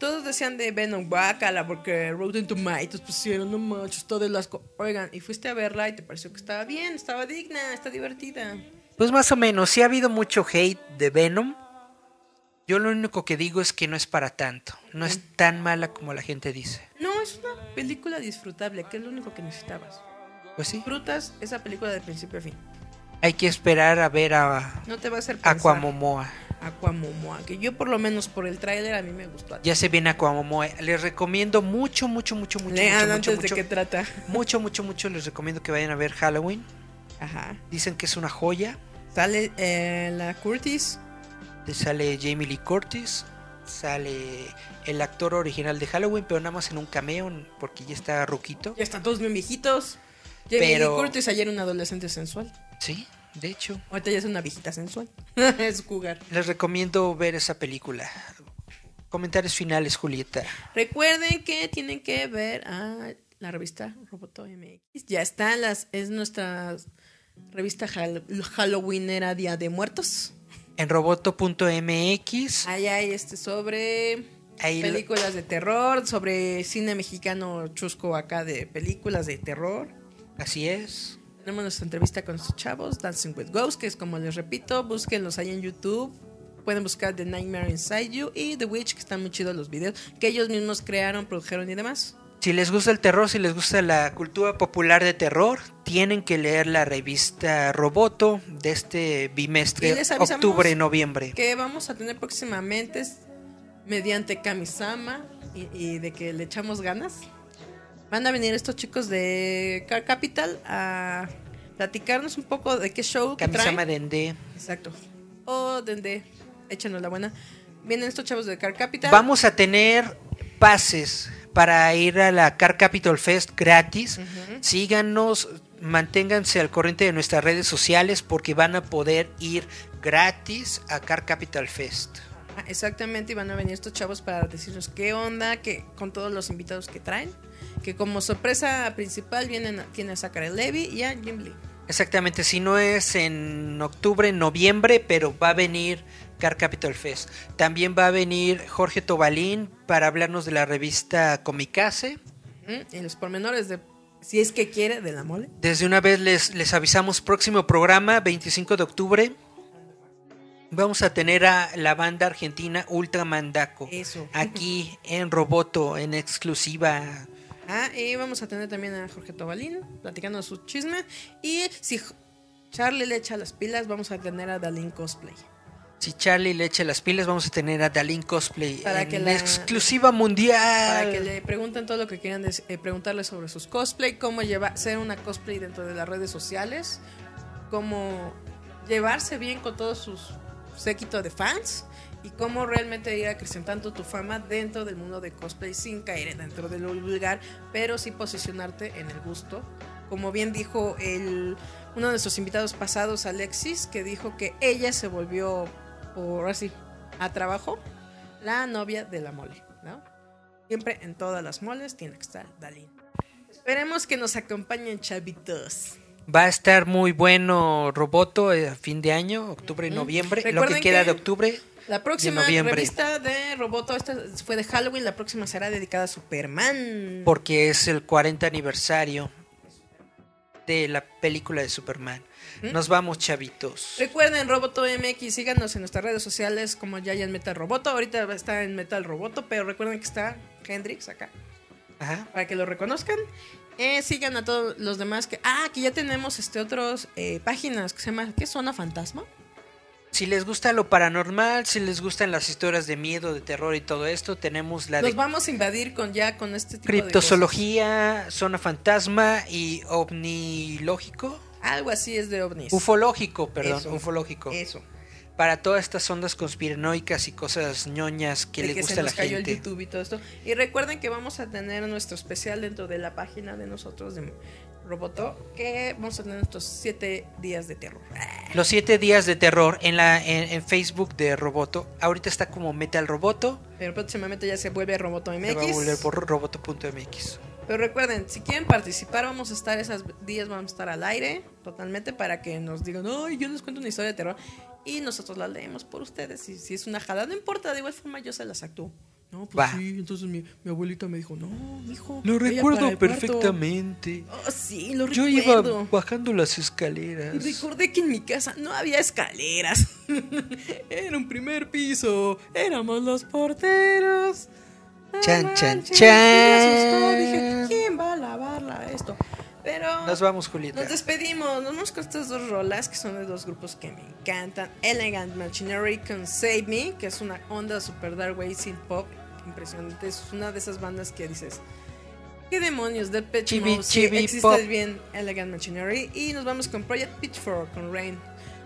todos decían de Venom, guácala, porque Rotten Tomatoes pusieron, no manches, todo el asco. Oigan, y fuiste a verla y te pareció que estaba bien, estaba digna, está divertida. Pues más o menos, sí ha habido mucho hate de Venom. Yo lo único que digo es que no es para tanto. No es tan mala como la gente dice. No, es una película disfrutable, que es lo único que necesitabas. Pues sí. Disfrutas esa película de principio a fin. Hay que esperar a ver a No te va a hacer. Aquamomoa. Aquamomoa, que yo por lo menos por el tráiler a mí me gustó. Ya se viene Aquamomoa. Les recomiendo mucho, mucho, mucho, mucho, Lean mucho, antes mucho, de qué trata. mucho, mucho, mucho. Les recomiendo que vayan a ver Halloween. Ajá. Dicen que es una joya. Sale eh, la Curtis. Sale Jamie Lee Curtis. sale el actor original de Halloween, pero nada más en un cameo porque ya está ruquito. Ya están todos bien viejitos. Jamie Pero- Lee Curtis ayer un adolescente sensual. Sí, de hecho. Ahorita ya es una viejita sensual. es jugar. Les recomiendo ver esa película. Comentarios finales, Julieta. Recuerden que tienen que ver a la revista Roboto MX. Ya está, las, es nuestra revista hall- Halloweenera Día de Muertos. En roboto.mx. Ahí hay este sobre Ahí películas de terror, sobre cine mexicano chusco acá de películas de terror. Así es. Tenemos nuestra entrevista con estos chavos, Dancing with Ghosts, que es como les repito, búsquenlos ahí en YouTube. Pueden buscar The Nightmare Inside You y The Witch, que están muy chidos los videos, que ellos mismos crearon, produjeron y demás. Si les gusta el terror, si les gusta la cultura popular de terror, tienen que leer la revista Roboto de este bimestre, octubre-noviembre. Que vamos a tener próximamente mediante Kamisama y, y de que le echamos ganas. Van a venir estos chicos de Car Capital a platicarnos un poco de qué show que traen. Dende. Exacto. O Dende, échanos la buena. Vienen estos chavos de Car Capital. Vamos a tener pases para ir a la Car Capital Fest gratis. Síganos, manténganse al corriente de nuestras redes sociales porque van a poder ir gratis a Car Capital Fest. Ah, Exactamente, y van a venir estos chavos para decirnos qué onda, que con todos los invitados que traen. Que como sorpresa principal vienen, tienen a Zachary Levy y a Jim Lee. Exactamente, si no es en octubre, noviembre, pero va a venir Car Capital Fest. También va a venir Jorge Tobalín para hablarnos de la revista Comicase. Y los pormenores de, si es que quiere, de la mole. Desde una vez les, les avisamos, próximo programa, 25 de octubre, vamos a tener a la banda argentina Ultramandaco. Eso. Aquí en Roboto, en exclusiva. Ah, y vamos a tener también a Jorge Tobalín platicando su chisme. Y si Charlie le echa las pilas, vamos a tener a Dalín Cosplay. Si Charlie le echa las pilas, vamos a tener a Dalín Cosplay Para en que la- exclusiva mundial. Para que le pregunten todo lo que quieran des- eh, preguntarle sobre sus cosplay, cómo llevar, ser una cosplay dentro de las redes sociales, cómo llevarse bien con todos sus séquito de fans y cómo realmente ir acrecentando tu fama dentro del mundo de cosplay sin caer dentro de lo vulgar, pero sí posicionarte en el gusto. Como bien dijo el, uno de nuestros invitados pasados, Alexis, que dijo que ella se volvió, por así, a trabajo, la novia de la mole, ¿no? Siempre en todas las moles tiene que estar Dalín. Esperemos que nos acompañen, chavitos. Va a estar muy bueno Roboto eh, a fin de año, octubre y noviembre. Lo que queda que de octubre. La próxima de revista de Roboto, esta fue de Halloween, la próxima será dedicada a Superman. Porque es el 40 aniversario de la película de Superman. ¿Mm? Nos vamos, chavitos. Recuerden Roboto MX, síganos en nuestras redes sociales como ya en Metal Roboto. Ahorita está en Metal Roboto, pero recuerden que está Hendrix acá Ajá. para que lo reconozcan. Eh, sigan a todos los demás que ah que ya tenemos este otros eh, páginas que se llama ¿qué zona fantasma? Si les gusta lo paranormal, si les gustan las historias de miedo, de terror y todo esto, tenemos la Los de vamos a invadir con ya con este tipo de cosas. criptozoología, zona fantasma y ovnilógico. Algo así es de ovnis. Ufológico, perdón, Eso. ufológico. Eso. Para todas estas ondas conspiranoicas y cosas ñoñas que de le que gusta se a la nos cayó gente. el YouTube y todo esto. Y recuerden que vamos a tener nuestro especial dentro de la página de nosotros de Roboto, que vamos a tener nuestros siete días de terror. Los siete días de terror en la en, en Facebook de Roboto. Ahorita está como Metal Roboto. Pero próximamente ya se vuelve Roboto Se va a volver MX. por roboto.mx. Pero recuerden, si quieren participar, vamos a estar esos días, vamos a estar al aire totalmente para que nos digan, ay, yo les cuento una historia de terror. Y nosotros la leemos por ustedes. Y si es una jala, no importa, de igual forma yo se las actúo. No, pues Va. sí, entonces mi, mi abuelita me dijo, no, mijo. Lo recuerdo para el cuarto". perfectamente. Oh, sí, lo Yo recuerdo. iba bajando las escaleras. Y recordé que en mi casa no había escaleras. Era un primer piso. Éramos los porteros. Chan, manches, chan, sí me asustó. chan. Dije, ¿quién va a lavarla esto? Pero Nos vamos, Julieta. nos despedimos. Nos vamos con estas dos rolas que son de dos grupos que me encantan. Elegant Machinery con Save Me, que es una onda super dark way synth pop. Impresionante. Es una de esas bandas que dices. ¿Qué demonios? De Pet Chibi, Mode, sí, chibi existe pop. bien Elegant Machinery. Y nos vamos con Project Pitchfork con Rain.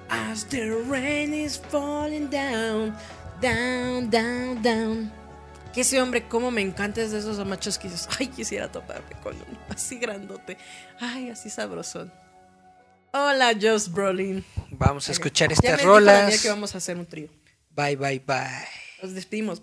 As the rain is falling down, Down, down, down. Que ese hombre, cómo me encanta es de esos machos que dices, ay, quisiera toparme con uno así grandote. Ay, así sabrosón. Hola, Josh Brolin. Vamos a escuchar Ya estas me dijo Daniel rolas. que vamos a hacer un trío. Bye, bye, bye. Nos despedimos.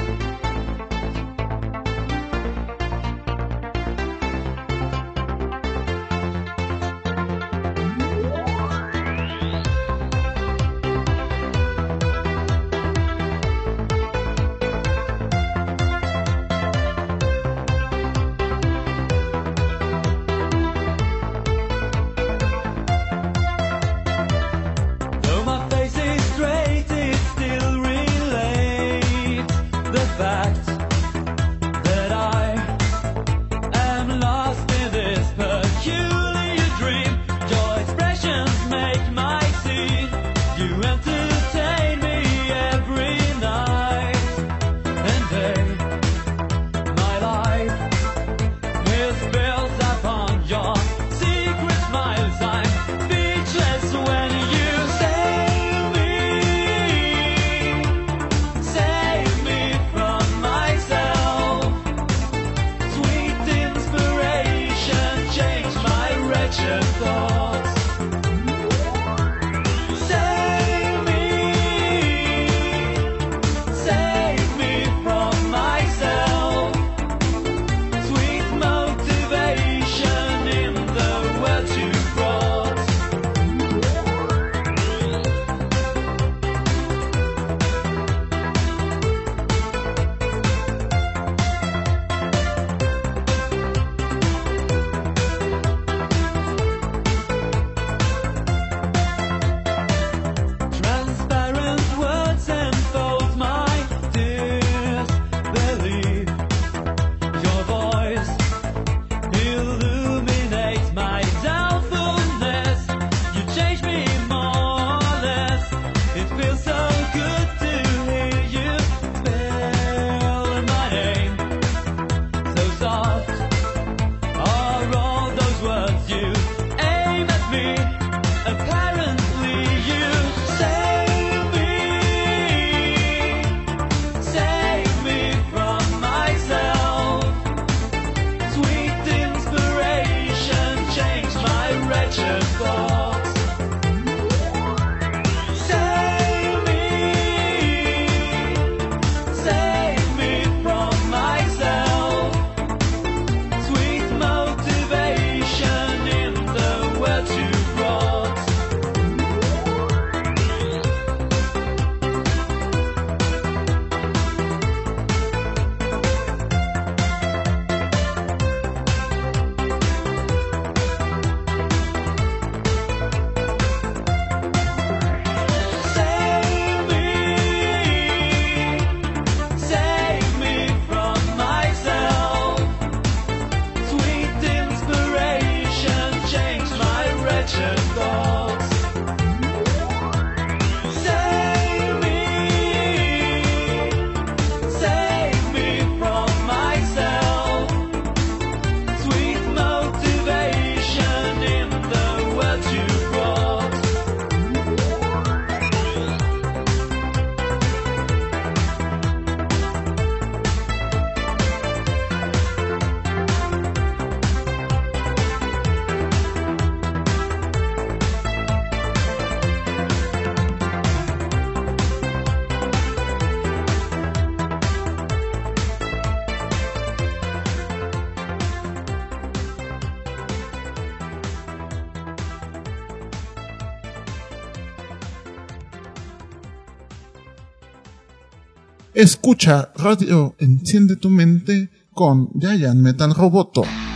Escucha Radio Enciende tu mente con Giant Metal Roboto.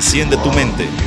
Enciende tu Mente.